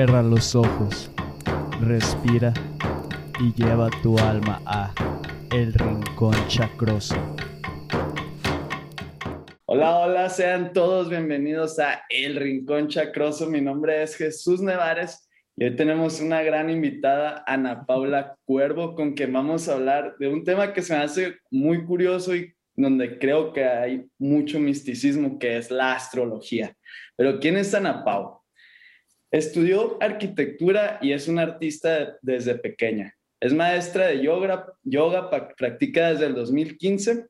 Cierra los ojos, respira y lleva tu alma a El Rincón Chacroso. Hola, hola, sean todos bienvenidos a El Rincón Chacroso. Mi nombre es Jesús Nevares y hoy tenemos una gran invitada, Ana Paula Cuervo, con quien vamos a hablar de un tema que se me hace muy curioso y donde creo que hay mucho misticismo, que es la astrología. Pero ¿quién es Ana Paula? Estudió arquitectura y es una artista desde pequeña. Es maestra de yoga, yoga practica desde el 2015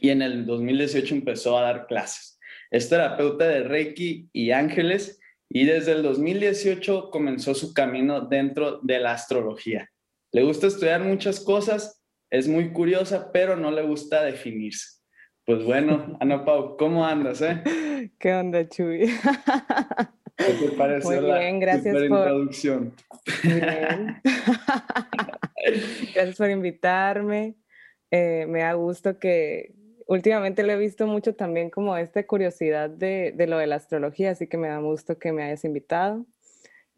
y en el 2018 empezó a dar clases. Es terapeuta de Reiki y ángeles y desde el 2018 comenzó su camino dentro de la astrología. Le gusta estudiar muchas cosas, es muy curiosa, pero no le gusta definirse. Pues bueno, Ana Pau, ¿cómo andas, eh? ¿Qué onda, Chuy? ¿Qué te pareció Muy bien, gracias por... introducción? gracias por invitarme. Eh, me da gusto que últimamente lo he visto mucho también como esta curiosidad de, de, lo de la astrología, así que me da gusto que me hayas invitado.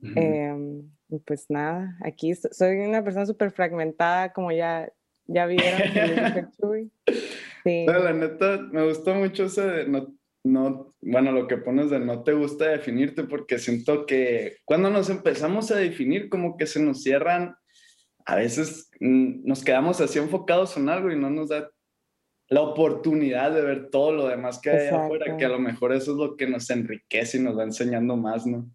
Em, pues nada, aquí soy una persona súper fragmentada, como ya, ya vieron. sí. la neta, me gustó mucho ese de no, no, bueno, lo que pones de no te gusta definirte, porque siento que cuando nos empezamos a definir, como que se nos cierran, a veces mm, nos quedamos así enfocados en algo y no nos da la oportunidad de ver todo lo demás que hay afuera, que a lo mejor eso es lo que nos enriquece y nos va enseñando más, ¿no?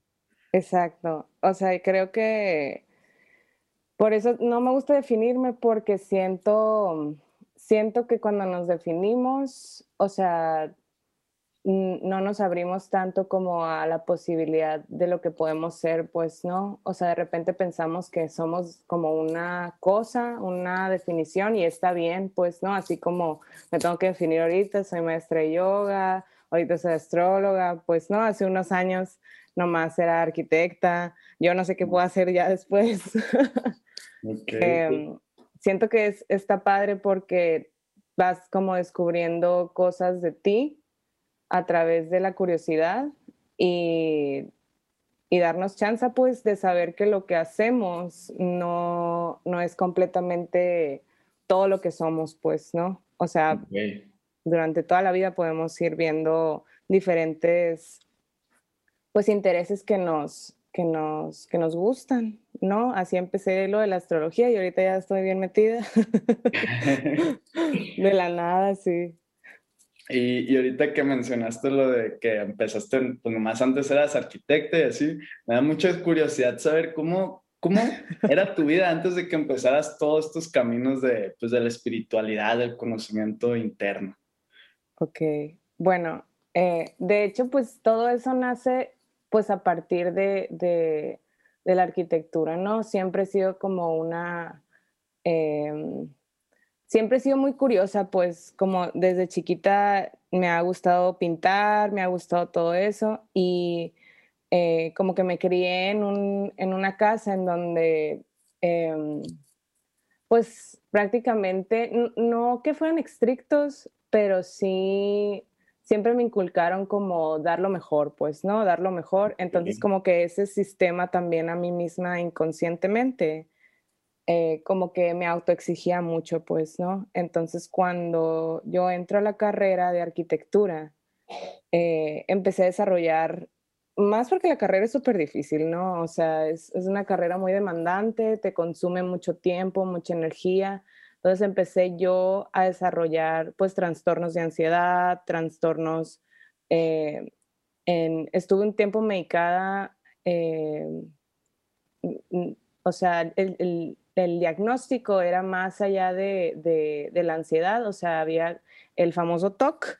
Exacto. O sea, creo que por eso no me gusta definirme porque siento, siento que cuando nos definimos, o sea, no nos abrimos tanto como a la posibilidad de lo que podemos ser, pues no, o sea, de repente pensamos que somos como una cosa, una definición y está bien, pues no, así como me tengo que definir ahorita, soy maestra de yoga, ahorita soy astróloga, pues no, hace unos años nomás era arquitecta, yo no sé qué puedo hacer ya después. Em, siento que es, está padre porque vas como descubriendo cosas de ti a través de la curiosidad y, darnos chance pues de saber que lo que hacemos no, es completamente todo lo que somos pues, ¿no? O sea, durante toda la vida podemos ir viendo diferentes pues intereses que nos, que nos, que nos gustan, ¿no? Así empecé lo de la astrología y ahorita ya estoy bien metida. de la nada, sí. Y, y, ahorita que mencionaste lo de que empezaste, pues nomás antes eras arquitecta y así, me da mucha curiosidad saber cómo, cómo era tu vida antes de que empezaras todos estos caminos de, pues, de la espiritualidad, del conocimiento interno. Ok, bueno, eh, de hecho, pues todo eso nace pues a partir de, de, de la arquitectura, ¿no? Siempre he sido como una... Eh, siempre he sido muy curiosa, pues como desde chiquita me ha gustado pintar, me ha gustado todo eso y eh, como que me crié en, un, en, una casa en donde em, pues prácticamente, no que fueran estrictos, pero sí siempre me inculcaron como dar lo mejor, pues, ¿no? Dar lo mejor. Entonces como que ese sistema también a mí misma inconscientemente eh, como que me autoexigía mucho, pues, ¿no? Entonces, cuando yo entro a la carrera de arquitectura, eh, empecé a desarrollar, más porque la carrera es súper difícil, ¿no? O sea, es, una carrera muy demandante, te consume mucho tiempo, mucha energía. Entonces empecé yo a desarrollar, pues, trastornos de ansiedad, trastornos... Eh, en, estuve un tiempo medicada, o sea, el diagnóstico era más allá de, la ansiedad, o sea, había el famoso TOC.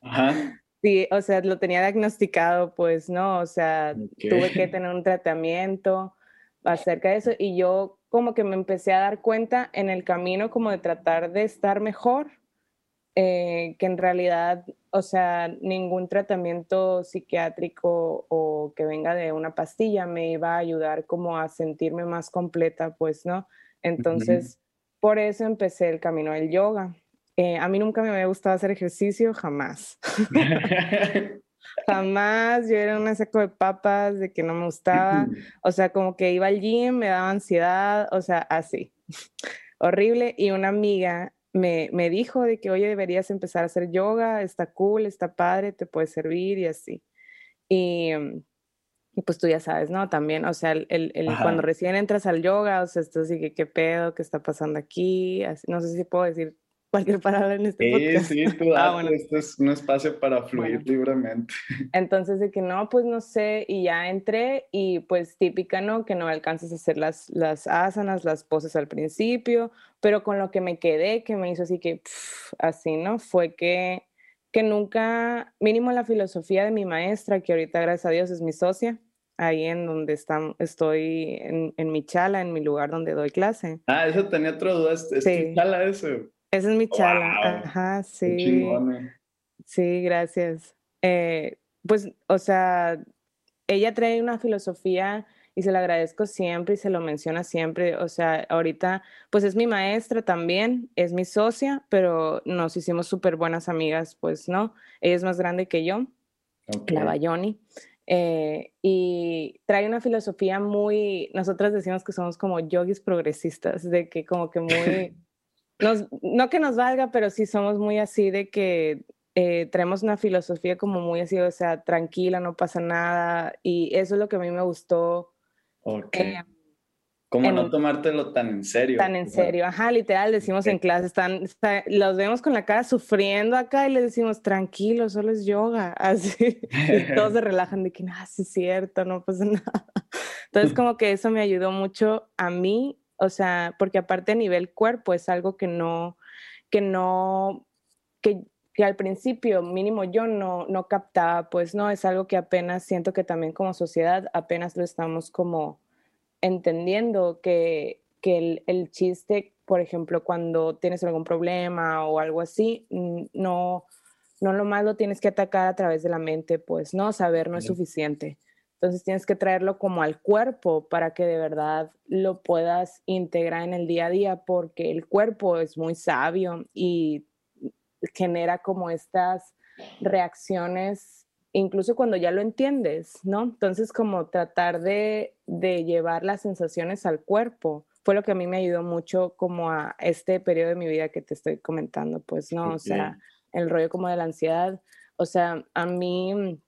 Ajá. Sí, o sea, lo tenía diagnosticado, pues, ¿no? O sea, tuve que tener un tratamiento acerca de eso y yo como que me empecé a dar cuenta en el camino como de tratar de estar mejor, eh, que en realidad, o sea, ningún tratamiento psiquiátrico o que venga de una pastilla me iba a ayudar como a sentirme más completa, pues, ¿no? Entonces, por eso empecé el camino del yoga. Eh, a mí nunca me había gustado hacer ejercicio, jamás. Jamás, yo era un saco de papas, de que no me gustaba, o sea, como que iba al gym, me daba ansiedad, o sea, así, horrible. Y una amiga me, me dijo de que, oye, deberías empezar a hacer yoga, está cool, está padre, te puede servir y así. Y, y pues tú ya sabes, ¿no? También, o sea, el, el, cuando recién entras al yoga, o sea, esto así que, ¿qué pedo? ¿Qué está pasando aquí? Así, no sé si puedo decir cualquier palabra en este podcast. Sí, sí, tú ah, bueno. esto es un espacio para fluir libremente. Entonces, de que no, pues no sé, y ya entré y pues típica, ¿no? Que no alcanzas a hacer las, las asanas, las poses al principio, pero con lo que me quedé, que me hizo así que, así, ¿no? Fue que, que nunca, mínimo la filosofía de mi maestra, que ahorita gracias a Dios es mi socia, ahí en donde está, estoy en, en mi chala, en mi lugar donde doy clase. Ah, eso tenía otra duda, ¿es, tu chala eso? Esa es mi chala. Ajá, sí. Sí, gracias. Eh, pues, o sea, ella trae una filosofía y se la agradezco siempre y se lo menciona siempre. O sea, ahorita, pues es mi maestra también, es mi socia, pero nos hicimos súper buenas amigas, pues, ¿no? Ella es más grande que yo, la Bayoni. Eh, y trae una filosofía muy, nosotras decimos que somos como yogis progresistas, de que como que muy no que nos valga, pero sí somos muy así de que eh, traemos una filosofía como muy así, o sea, tranquila, no pasa nada. Y eso es lo que a mí me gustó. Ok. Eh, como no tomártelo tan en serio. Tan en serio, ajá, literal, decimos en clase, están, los vemos con la cara sufriendo acá y les decimos, tranquilo, solo es yoga, así, y todos se relajan de que, nada, sí es cierto, no pasa nada. Entonces, como que eso me ayudó mucho a mí o sea, porque aparte a nivel cuerpo es algo que no, que no, que, que al principio mínimo yo no, no captaba, pues no, es algo que apenas siento que también como sociedad apenas lo estamos como entendiendo, que, que el, el chiste, por ejemplo, cuando tienes algún problema o algo así, no, no lo más lo tienes que atacar a través de la mente, pues no, saber no es suficiente. Entonces tienes que traerlo como al cuerpo para que de verdad lo puedas integrar en el día a día porque el cuerpo es muy sabio y genera como estas reacciones incluso cuando ya lo entiendes, ¿no? Entonces como tratar de, llevar las sensaciones al cuerpo fue lo que a mí me ayudó mucho como a este periodo de mi vida que te estoy comentando, pues, ¿no? O sea, el rollo como de la ansiedad, o sea, a mí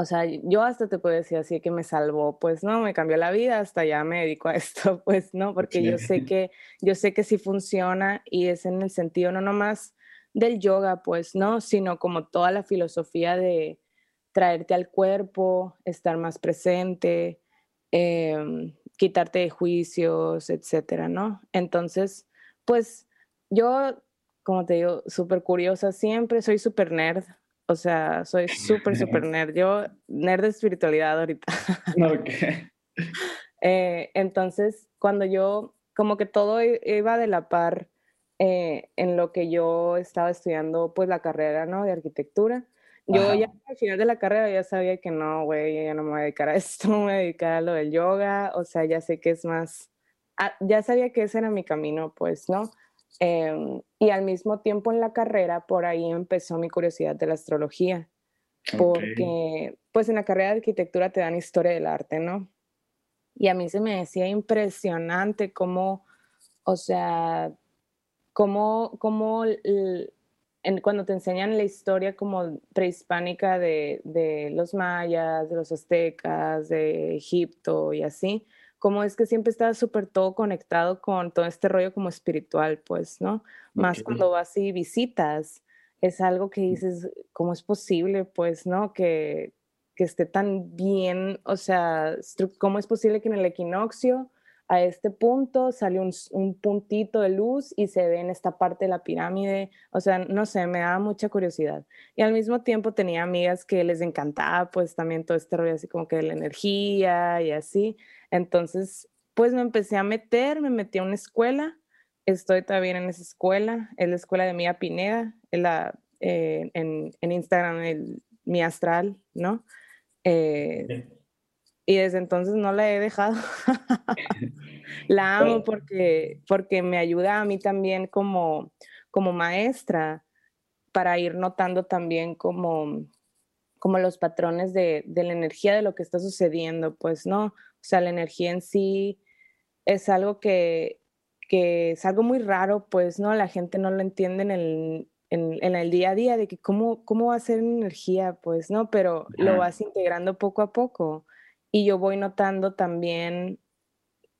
o sea, yo hasta te puedo decir así que me salvó, pues no, me cambió la vida, hasta ya me dedico a esto, pues no, porque yo sé que, yo sé que sí funciona y es en el sentido no nomás del yoga, pues no, sino como toda la filosofía de traerte al cuerpo, estar más presente, em, quitarte de juicios, etcétera, ¿no? Entonces, pues yo, como te digo, súper curiosa siempre, soy súper nerd, o sea, soy súper, súper nerd. Yo, nerd de espiritualidad ahorita. Ok. Eh, entonces, cuando yo, como que todo iba de la par eh, en lo que yo estaba estudiando, pues la carrera, ¿no? De arquitectura. Yo ya al final de la carrera ya sabía que no, güey, ya no me voy a dedicar a esto, me voy a dedicar a lo del yoga, o sea, ya sé que es más, ah, ya sabía que ese era mi camino, pues, ¿no? Em, y al mismo tiempo en la carrera, por ahí empezó mi curiosidad de la astrología, porque pues en la carrera de arquitectura te dan historia del arte, ¿no? Y a mí se me decía impresionante cómo, o sea, cómo, cómo cuando te enseñan la historia como prehispánica de, de los mayas, de los aztecas, de Egipto y así, como es que siempre está súper todo conectado con todo este rollo como espiritual, pues, ¿no? Más cuando vas y visitas, es algo que dices, ¿cómo es posible, pues, ¿no? Que, que esté tan bien, o sea, ¿cómo es posible que en el equinoccio a este punto sale un, un, puntito de luz y se ve en esta parte de la pirámide. O sea, no sé, me daba mucha curiosidad. Y al mismo tiempo tenía amigas que les encantaba pues también todo este rollo así como que de la energía y así. Entonces, pues me empecé a meter, me metí a una escuela. Estoy todavía en esa escuela, es la escuela de Mía Pineda, en, la, eh, en, en, Instagram, el, mi astral, ¿no? Eh, y desde entonces no la he dejado. la amo porque, porque me ayuda a mí también como, como maestra para ir notando también como como los patrones de, de, la energía de lo que está sucediendo, pues no, o sea, la energía en sí es algo que, que es algo muy raro, pues no, la gente no lo entiende en el, en, el día a día, de que cómo, cómo va a ser energía, pues no, pero lo vas integrando poco a poco y yo voy notando también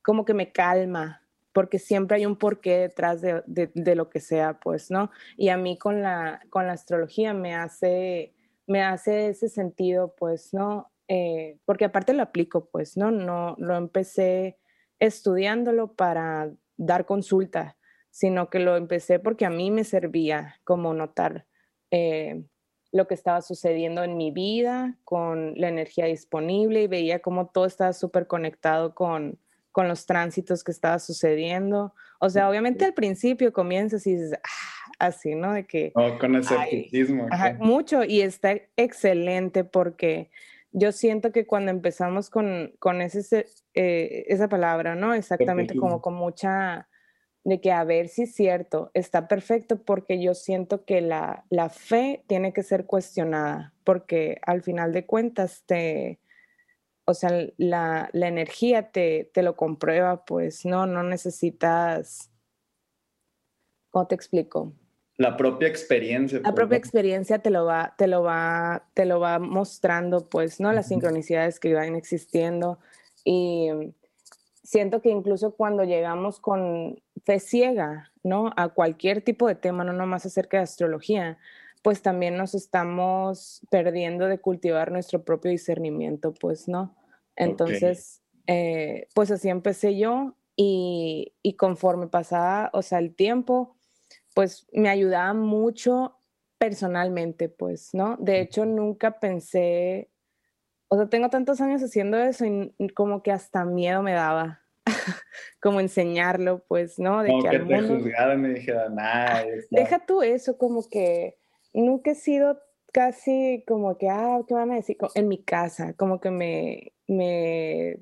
como que me calma, porque siempre hay un porqué detrás de, de, lo que sea, pues, ¿no? Y a mí con la, con la astrología me hace me hace ese sentido, pues, ¿no? Eh, porque aparte lo aplico, pues, ¿no? No lo empecé estudiándolo para dar consulta, sino que lo empecé porque a mí me servía como notar eh, lo que estaba sucediendo en mi vida con la energía disponible y veía cómo todo estaba súper conectado con, con los tránsitos que estaba sucediendo. O sea, obviamente al principio comienzas y dices, ah, así, ¿no? De que... Oh, con escepticismo. mucho y está excelente porque yo siento que cuando empezamos con, con ese, eh, esa palabra, ¿no? Exactamente como con mucha de que a ver si es cierto, está perfecto porque yo siento que la, la fe tiene que ser cuestionada porque al final de cuentas te, o sea, la, la energía te, te, lo comprueba, pues no, no necesitas, ¿cómo te explico? La propia experiencia. La propia experiencia te lo va, te lo va, te lo va mostrando, pues, ¿no? Las sincronicidades que van existiendo. Y siento que incluso cuando llegamos con fe ciega, ¿no? A cualquier tipo de tema, no nomás acerca de astrología, pues también nos estamos perdiendo de cultivar nuestro propio discernimiento, pues, ¿no? Entonces, eh, pues así empecé yo y, y, conforme pasaba, o sea, el tiempo, pues me ayudaba mucho personalmente, pues, ¿no? De hecho, nunca pensé, o sea, tengo tantos años haciendo eso y como que hasta miedo me daba, como enseñarlo, pues, ¿no? De que, al mundo... me dijeron, nada. Deja tú eso, como que nunca he sido casi como que, ah, ¿qué van a decir? En mi casa, como que me, me,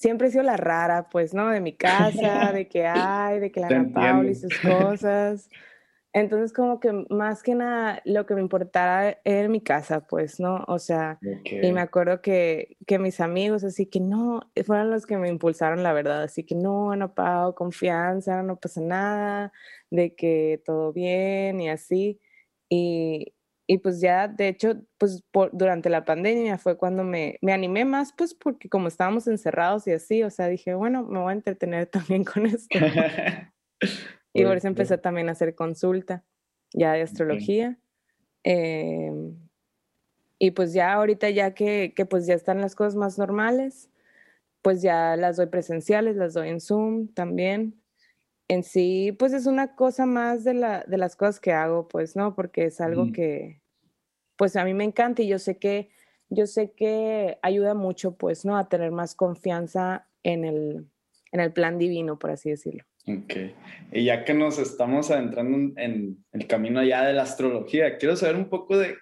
siempre he sido la rara, pues, ¿no? De mi casa, de que hay, de que la Ana Paula y sus cosas. Entonces, como que más que nada, lo que me importaba era mi casa, pues, ¿no? O sea, y me acuerdo que, que, mis amigos, así que no, fueron los que me impulsaron, la verdad, así que no, Ana Pau, confianza, no pasa nada, de que todo bien y así. Y, y pues ya, de hecho, pues durante la pandemia fue cuando me, me, animé más, pues porque como estábamos encerrados y así, o sea, dije, bueno, me voy a entretener también con esto. y por eso empecé también a hacer consulta ya de astrología. Em, y pues ya ahorita ya que, que, pues ya están las cosas más normales, pues ya las doy presenciales, las doy en Zoom también. En sí, pues es una cosa más de, la, de las cosas que hago, pues, ¿no? Porque es algo que, pues a mí me encanta y yo sé que, yo sé que ayuda mucho, pues, ¿no? A tener más confianza en el, en el plan divino, por así decirlo. Ok. Y ya que nos estamos adentrando en el camino ya de la astrología, quiero saber un poco de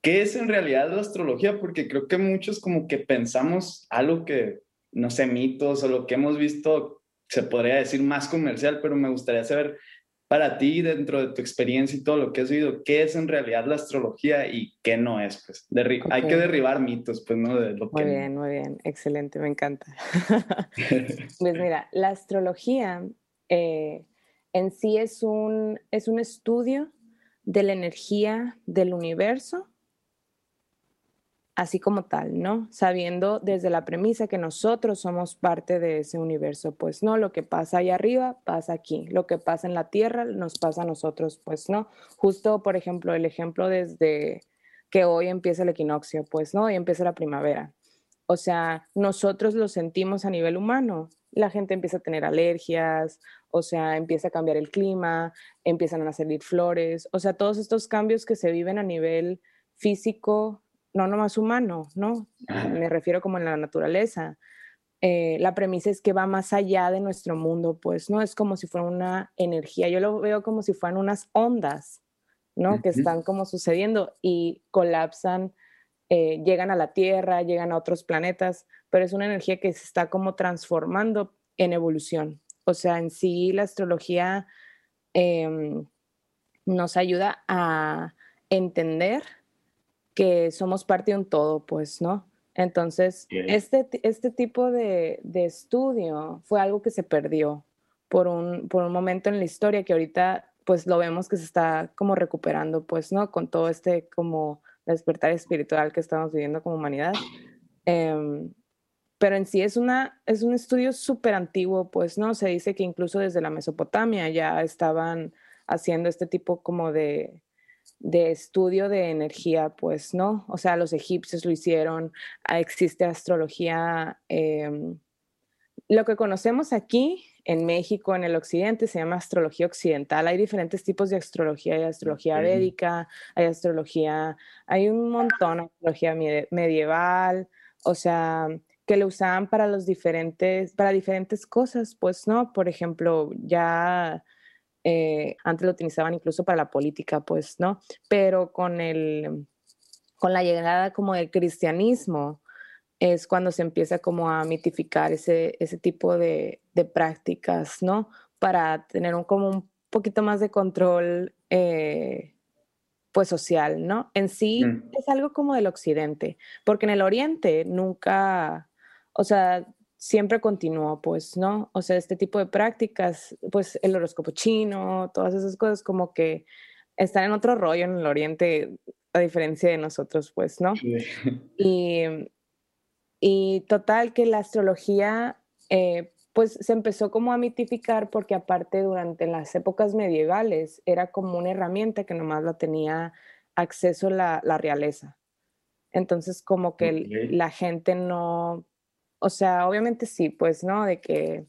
qué es en realidad la astrología, porque creo que muchos como que pensamos algo que, no sé, mitos o lo que hemos visto, se podría decir más comercial, pero me gustaría saber para ti, dentro de tu experiencia y todo lo que has vivido, ¿qué es en realidad la astrología y qué no es? Pues hay que derribar mitos, pues, ¿no? De muy bien, muy bien, excelente, me encanta. pues mira, la astrología eh, en sí es un, es un estudio de la energía del universo así como tal, ¿no? Sabiendo desde la premisa que nosotros somos parte de ese universo, pues no, lo que pasa ahí arriba pasa aquí, lo que pasa en la Tierra nos pasa a nosotros, pues no. Justo, por ejemplo, el ejemplo desde que hoy empieza el equinoccio, pues no, hoy empieza la primavera. O sea, nosotros lo sentimos a nivel humano. La gente empieza a tener alergias, o sea, empieza a cambiar el clima, empiezan a salir flores, o sea, todos estos cambios que se viven a nivel físico, no nomás humano, ¿no? Me refiero como en la naturaleza. Eh, la premisa es que va más allá de nuestro mundo, pues, ¿no? Es como si fuera una energía, yo lo veo como si fueran unas ondas, ¿no? Que están como sucediendo y colapsan, eh, llegan a la Tierra, llegan a otros planetas, pero es una energía que se está como transformando en evolución. O sea, en sí la astrología em, nos ayuda a entender que somos parte de un todo, pues, ¿no? Entonces, este, este tipo de, de, estudio fue algo que se perdió por un, por un momento en la historia que ahorita pues lo vemos que se está como recuperando, pues, ¿no? Con todo este como despertar espiritual que estamos viviendo como humanidad. Em, pero en sí es, una, es un estudio súper antiguo, pues, ¿no? Se dice que incluso desde la Mesopotamia ya estaban haciendo este tipo como de, de estudio de energía, pues, ¿no? O sea, los egipcios lo hicieron, ah, existe astrología, em, lo que conocemos aquí en México, en el occidente, se llama astrología occidental. Hay diferentes tipos de astrología, hay astrología védica, hay astrología, hay un montón, astrología medieval, o sea, que lo usaban para los diferentes, para diferentes cosas, pues, ¿no? Por ejemplo, ya eh, antes lo utilizaban incluso para la política, pues, ¿no? Pero con el, con la llegada como del cristianismo, es cuando se empieza como a mitificar ese, ese tipo de, de prácticas, ¿no? Para tener un, como un poquito más de control, eh, pues social, ¿no? En sí mm. es algo como del occidente, porque en el oriente nunca, o sea, siempre continuó, pues, ¿no? O sea, este tipo de prácticas, pues el horóscopo chino, todas esas cosas como que están en otro rollo en el oriente, a diferencia de nosotros, pues, ¿no? Y, y, total que la astrología, eh, pues se empezó como a mitificar porque aparte durante las épocas medievales era como una herramienta que nomás la tenía acceso la, la realeza. Entonces como que la gente no, o sea, obviamente sí, pues, ¿no? De que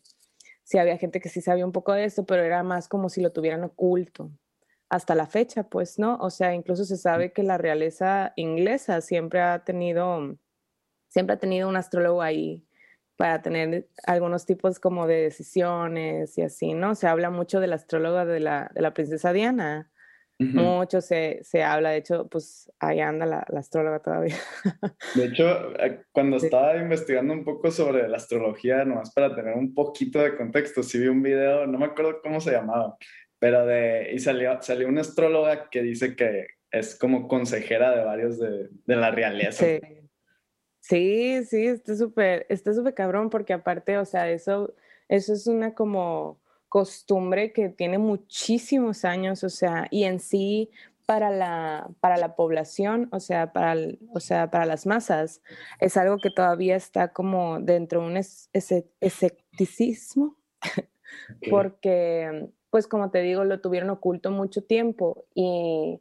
sí había gente que sí sabía un poco de esto, pero era más como si lo tuvieran oculto. Hasta la fecha, pues, ¿no? O sea, incluso se sabe que la realeza inglesa siempre ha tenido, siempre ha tenido un astrólogo ahí para tener algunos tipos como de decisiones y así, ¿no? Se habla mucho del astrólogo de la, de la princesa Diana, mucho se, se, habla, de hecho, pues ahí anda la, la astróloga todavía. De hecho, eh, cuando estaba investigando un poco sobre la astrología, nomás para tener un poquito de contexto, sí vi un video, no me acuerdo cómo se llamaba, pero de, y salió, salió una astróloga que dice que es como consejera de varios de, de la realeza. Sí, sí, sí está súper, está súper cabrón porque aparte, o sea, eso, eso es una como costumbre que tiene muchísimos años, o sea, y en sí para la, para la población, o sea, para, o sea, para las masas, es algo que todavía está como dentro de un escepticismo, porque, pues como te digo, lo tuvieron oculto mucho tiempo y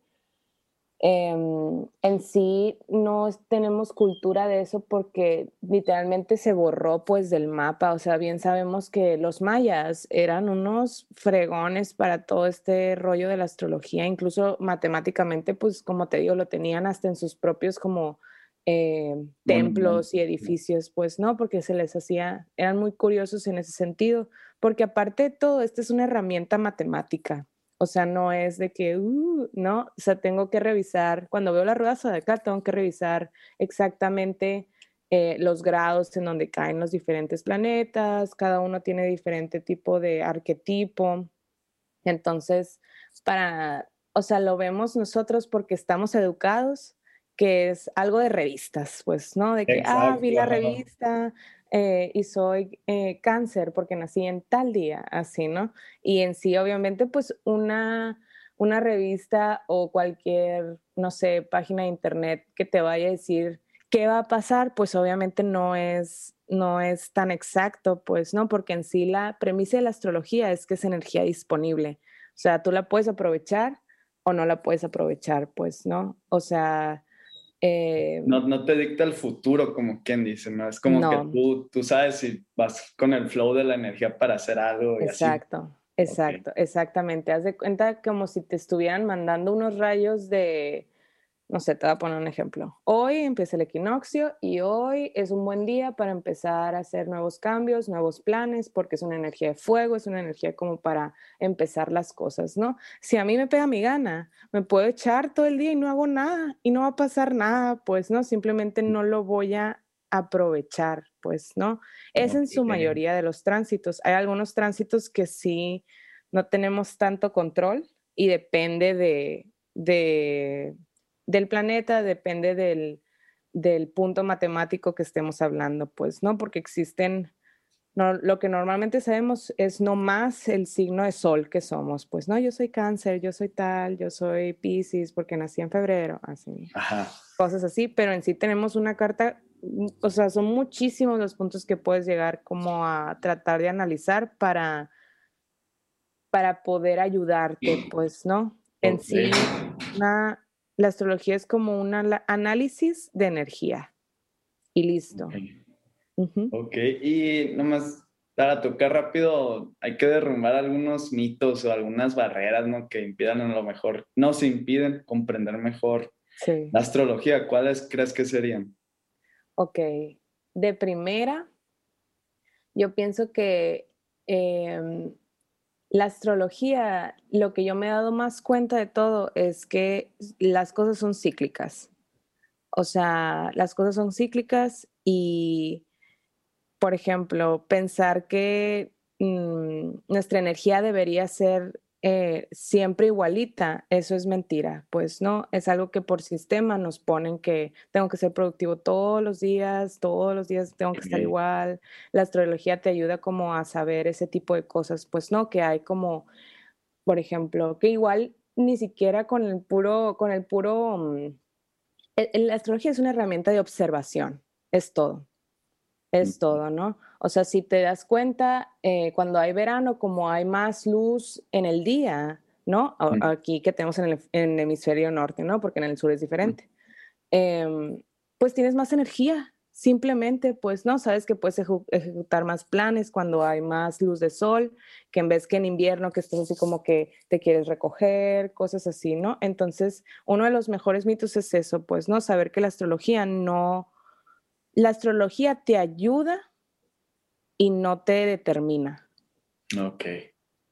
Em, en sí no tenemos cultura de eso porque literalmente se borró pues del mapa, o sea, bien sabemos que los mayas eran unos fregones para todo este rollo de la astrología, incluso matemáticamente pues como te digo, lo tenían hasta en sus propios como eh, templos y edificios, pues no, porque se les hacía, eran muy curiosos en ese sentido, porque aparte de todo, esta es una herramienta matemática. O sea, no es de que, uh, no, o sea, tengo que revisar, cuando veo la rueda acá, tengo que revisar exactamente eh, los grados en donde caen los diferentes planetas, cada uno tiene diferente tipo de arquetipo. Entonces, para, o sea, lo vemos nosotros porque estamos educados, que es algo de revistas, pues, ¿no? De que, ah, vi la revista, eh, y soy eh, cáncer porque nací en tal día, así, ¿no? Y en sí, obviamente, pues una, una revista o cualquier, no sé, página de internet que te vaya a decir qué va a pasar, pues obviamente no es, no es tan exacto, pues, ¿no? Porque en sí la premisa de la astrología es que es energía disponible. O sea, tú la puedes aprovechar o no la puedes aprovechar, pues, ¿no? O sea, eh, no, no, te dicta el futuro, como quien dice, ¿no? Es como que tú, tú sabes si vas con el flow de la energía para hacer algo. exacto, exacto, exactamente. Haz de cuenta como si te estuvieran mandando unos rayos de, no sé, te voy a poner un ejemplo. Hoy empieza el equinoccio y hoy es un buen día para empezar a hacer nuevos cambios, nuevos planes, porque es una energía de fuego, es una energía como para empezar las cosas, ¿no? Si a mí me pega mi gana, me puedo echar todo el día y no hago nada y no va a pasar nada, pues, ¿no? Simplemente no lo voy a aprovechar, pues, ¿no? Es en su mayoría de los tránsitos. Hay algunos tránsitos que sí no tenemos tanto control y depende de, de del planeta, depende del, del punto matemático que estemos hablando, pues, ¿no? Porque existen lo que normalmente sabemos es no más el signo de sol que somos. Pues no, yo soy cáncer, yo soy tal, yo soy Pisces porque nací en febrero, así. Cosas así, pero en sí tenemos una carta, mm, o sea, son muchísimos los puntos que puedes llegar como a tratar de analizar para, para poder ayudarte, pues, ¿no? En sí, la astrología es como un análisis de energía y listo. Ok, y nomás para tocar rápido, hay que derrumbar algunos mitos o algunas barreras, ¿no? Que impidan a lo mejor, nos impiden comprender mejor la astrología. ¿Cuáles crees que serían? Ok, de primera, yo pienso que em, la astrología, lo que yo me he dado más cuenta de todo es que las cosas son cíclicas. O sea, las cosas son cíclicas y por ejemplo, pensar que mm, nuestra energía debería ser eh, siempre igualita, eso es mentira, pues no, es algo que por sistema nos ponen que tengo que ser productivo todos los días, todos los días tengo que estar igual, la astrología te ayuda como a saber ese tipo de cosas, pues no, que hay como, por ejemplo, que igual ni siquiera con el puro, con el puro, mm, la astrología es una herramienta de observación, es todo es todo, ¿no? O sea, si te das cuenta, eh, cuando hay verano, como hay más luz en el día, ¿no? Aquí que tenemos en el, hemisferio norte, ¿no? Porque en el sur es diferente. Em, pues tienes más energía, simplemente, pues, ¿no? Sabes que puedes ejecutar más planes cuando hay más luz de sol, que en vez que en invierno, que estás así como que te quieres recoger, cosas así, ¿no? Entonces, uno de los mejores mitos es eso, pues, ¿no? Saber que la astrología no la astrología te ayuda y no te determina. Ok.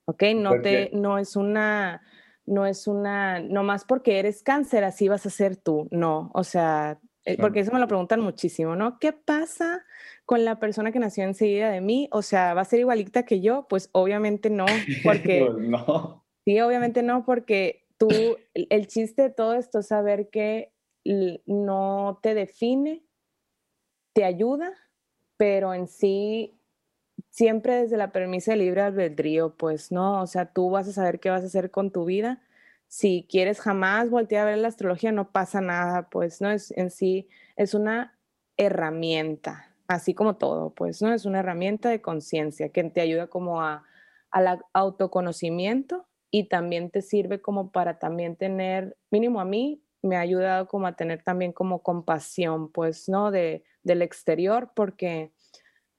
Ok, no, te, no es una, no es una, no más porque eres cáncer, así vas a ser tú. No, o sea, eh, porque eso me lo preguntan muchísimo, ¿no? ¿Qué pasa con la persona que nació enseguida de mí? O sea, ¿va a ser igualita que yo? Pues obviamente no, porque... Pues no. Sí, obviamente no, porque tú, el chiste de todo esto es saber que no te define te ayuda, pero en sí siempre desde la permisa de libre albedrío, pues no, o sea, tú vas a saber qué vas a hacer con tu vida. Si quieres jamás voltear a ver la astrología, no pasa nada, pues no es en sí, es una herramienta, así como todo, pues no es una herramienta de conciencia que te ayuda como a, al autoconocimiento y también te sirve como para también tener, mínimo a mí, me ha ayudado como a tener también como compasión, pues, ¿no? De, del exterior, porque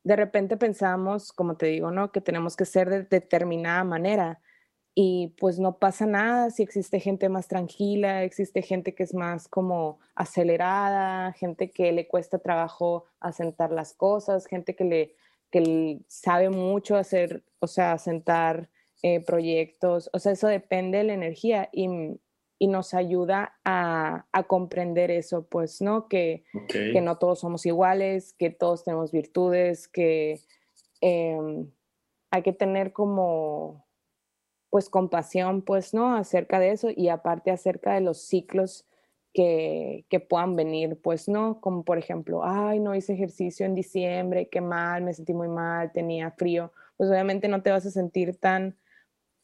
de repente pensamos, como te digo, ¿no? Que tenemos que ser de determinada manera y pues no pasa nada si existe gente más tranquila, existe gente que es más como acelerada, gente que le cuesta trabajo asentar las cosas, gente que le, que sabe mucho hacer, o sea, asentar eh, proyectos, o sea, eso depende de la energía y nos ayuda a, comprender eso, pues, ¿no? Que, que, no todos somos iguales, que todos tenemos virtudes, que em, hay que tener como, pues, compasión, pues, ¿no? Acerca de eso y aparte acerca de los ciclos que, que puedan venir, pues, ¿no? Como por ejemplo, ay, no hice ejercicio en diciembre, qué mal, me sentí muy mal, tenía frío, pues obviamente no te vas a sentir tan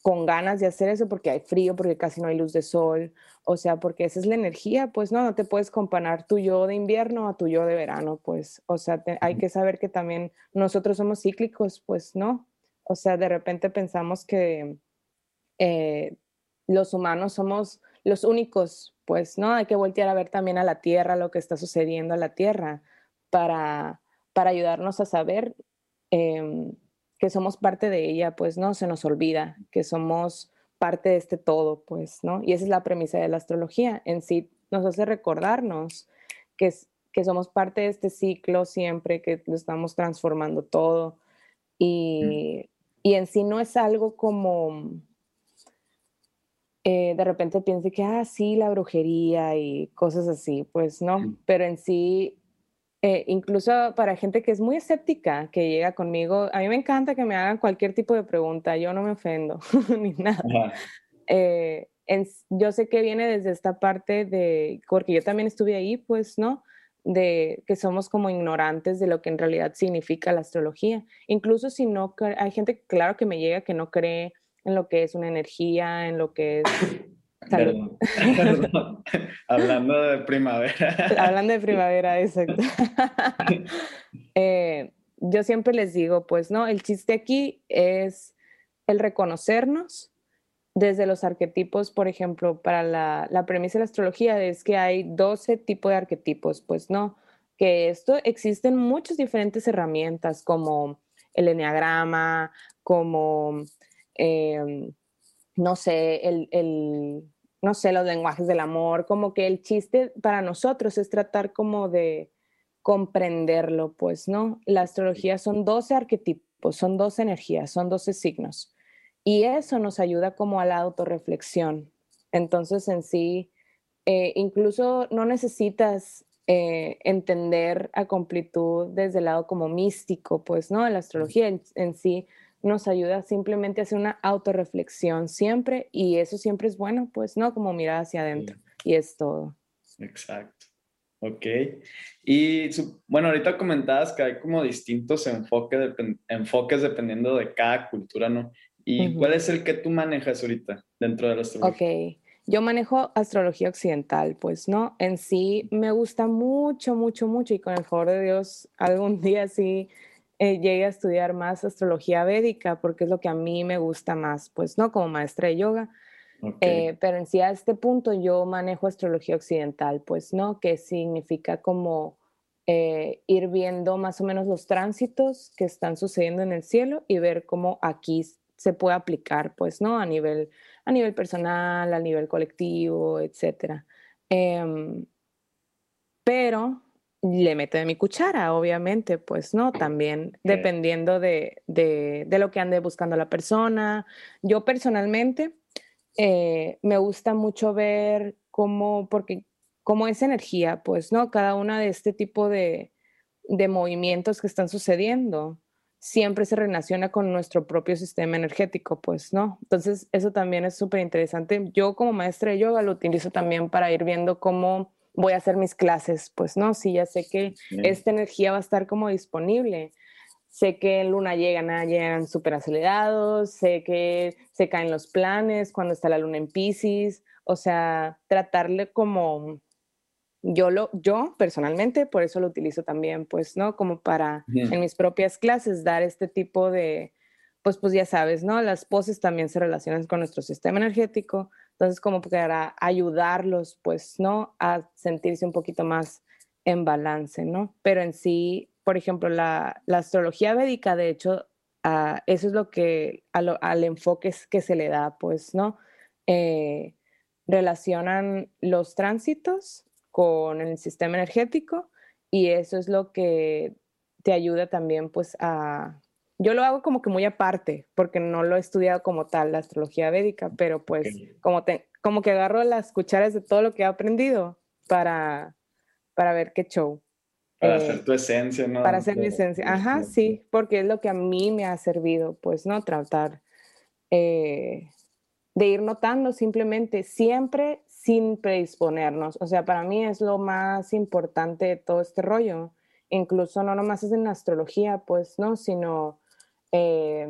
con ganas de hacer eso porque hay frío, porque casi no hay luz de sol, o sea, porque esa es la energía, pues no, no te puedes comparar tu yo de invierno a tu yo de verano, pues, o sea, hay que saber que también nosotros somos cíclicos, pues no, o sea, de repente pensamos que eh, los humanos somos los únicos, pues no, hay que voltear a ver también a la Tierra, lo que está sucediendo a la Tierra, para, para ayudarnos a saber. Em, que somos parte de ella, pues no se nos olvida que somos parte de este todo, pues, ¿no? Y esa es la premisa de la astrología. En sí nos hace recordarnos que, que somos parte de este ciclo siempre, que lo estamos transformando todo. Y, y en sí no es algo como... Eh, de repente piense que, ah, sí, la brujería y cosas así, pues no, pero en sí eh, incluso para gente que es muy escéptica, que llega conmigo, a mí me encanta que me hagan cualquier tipo de pregunta, yo no me ofendo ni nada. Eh, yo sé que viene desde esta parte de, porque yo también estuve ahí, pues, ¿no? De que somos como ignorantes de lo que en realidad significa la astrología. Incluso si no, hay gente, claro que me llega que no cree en lo que es una energía, en lo que es... Hablando de primavera. Hablando de primavera, exacto. Eh, yo siempre les digo, pues, ¿no? El chiste aquí es el reconocernos desde los arquetipos, por ejemplo, para la, la premisa de la astrología es que hay 12 tipos de arquetipos, pues no, que esto existen muchas diferentes herramientas como el enneagrama, como, em, no sé, el, el, no sé, los lenguajes del amor, como que el chiste para nosotros es tratar como de comprenderlo, pues, ¿no? La astrología son 12 arquetipos, son 12 energías, son 12 signos. Y eso nos ayuda como a la autorreflexión. Entonces, en sí, eh, incluso no necesitas eh, entender a completud desde el lado como místico, pues, ¿no? La astrología en, sí nos ayuda simplemente a hacer una autorreflexión siempre y eso siempre es bueno, pues, ¿no? Como mirar hacia adentro y es todo. Exacto. Ok. Y bueno, ahorita comentabas que hay como distintos enfoques dependiendo de cada cultura, ¿no? ¿Y cuál es el que tú manejas ahorita dentro de la astrología? Ok, yo manejo astrología occidental, pues, ¿no? En sí me gusta mucho, mucho, mucho y con el favor de Dios algún día sí eh, llegue a estudiar más astrología védica porque es lo que a mí me gusta más, pues, ¿no? Como maestra de yoga. Eh, pero en sí a este punto yo manejo astrología occidental, pues, ¿no? Que significa como... Eh, ir viendo más o menos los tránsitos que están sucediendo en el cielo y ver cómo aquí se puede aplicar, pues, ¿no? A nivel, a nivel personal, a nivel colectivo, etcétera. Em, pero le meto de mi cuchara, obviamente, pues, ¿no? También dependiendo de, de, de, lo que ande buscando la persona. Yo personalmente eh, me gusta mucho ver cómo, porque cómo es energía, pues, ¿no? Cada una de este tipo de, de movimientos que están sucediendo siempre se relaciona con nuestro propio sistema energético, pues, ¿no? Entonces, eso también es súper interesante. Yo como maestra de yoga lo utilizo también para ir viendo cómo voy a hacer mis clases, pues, ¿no? Si ya sé que esta energía va a estar como disponible. Sé que en luna llegan, llegan súper acelerados, sé que se caen los planes cuando está la luna en Pisces, o sea, tratarle como yo lo, yo personalmente, por eso lo utilizo también, pues, ¿no? Como para en mis propias clases dar este tipo de, pues, pues ya sabes, ¿no? Las poses también se relacionan con nuestro sistema energético, entonces como para ayudarlos, pues, ¿no? A sentirse un poquito más en balance, ¿no? Pero en sí, por ejemplo, la, astrología védica, de hecho, ah, eso es lo que, al enfoque que se le da, pues, ¿no? Eh, relacionan los tránsitos con el sistema energético y eso es lo que te ayuda también pues a... Yo lo hago como que muy aparte, porque no lo he estudiado como tal, la astrología védica, pero pues como, te, como que agarro las cucharas de todo lo que he aprendido para, para ver qué show. Para hacer eh, tu esencia, ¿no? Para hacer mi esencia. Ajá, sí, porque es lo que a mí me ha servido, pues, ¿no? Tratar eh, de ir notando simplemente siempre sin predisponernos. O sea, para mí es lo más importante de todo este rollo. Incluso no nomás es en astrología, pues, ¿no? Sino, eh,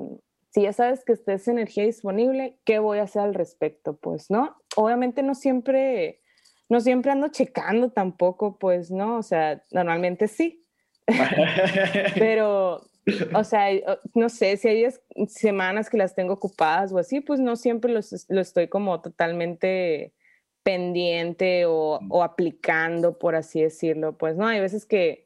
si ya sabes que estés energía disponible, ¿qué voy a hacer al respecto? Pues, ¿no? Obviamente no siempre, no siempre ando checando tampoco, pues, ¿no? O sea, normalmente sí. Pero, o sea, no sé, si hay semanas que las tengo ocupadas o así, pues no siempre lo estoy como totalmente pendiente o, o, aplicando, por así decirlo. Pues no, hay veces que,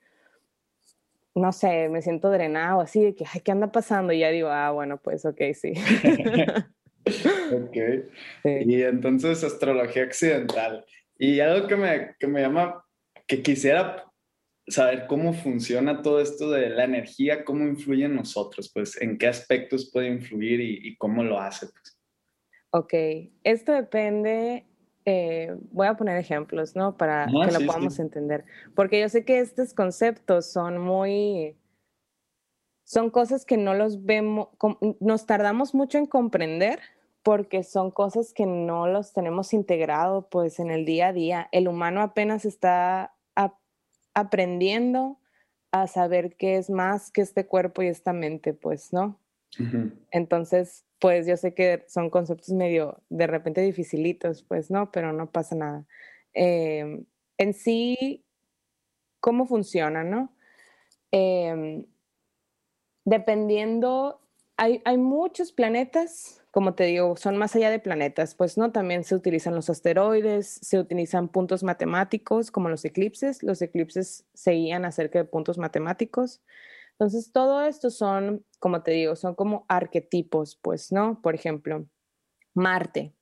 no sé, me siento drenado así de que, ay, ¿qué anda pasando? Y ya digo, ah, bueno, pues ok, sí. ok. Y entonces astrología occidental. Y algo que me, que me llama, que quisiera saber cómo funciona todo esto de la energía, cómo influye en nosotros, pues en qué aspectos puede influir y, y cómo lo hace. Pues. Ok, esto depende eh, voy a poner ejemplos, ¿no? Para que lo podamos entender. Porque yo sé que estos conceptos son muy, son cosas que no los vemos, nos tardamos mucho en comprender porque son cosas que no los tenemos integrado pues en el día a día. El humano apenas está aprendiendo a saber qué es más que este cuerpo y esta mente, pues, ¿no? Entonces, pues yo sé que son conceptos medio de repente dificilitos, pues, ¿no? Pero no pasa nada. Em, en sí, ¿cómo funciona, no? Em, dependiendo, hay, hay muchos planetas como te digo, son más allá de planetas, pues no, también se utilizan los asteroides, se utilizan puntos matemáticos como los eclipses, los eclipses seguían acerca de puntos matemáticos. Entonces, todo esto son, como te digo, son como arquetipos, pues, ¿no? Por ejemplo, Marte.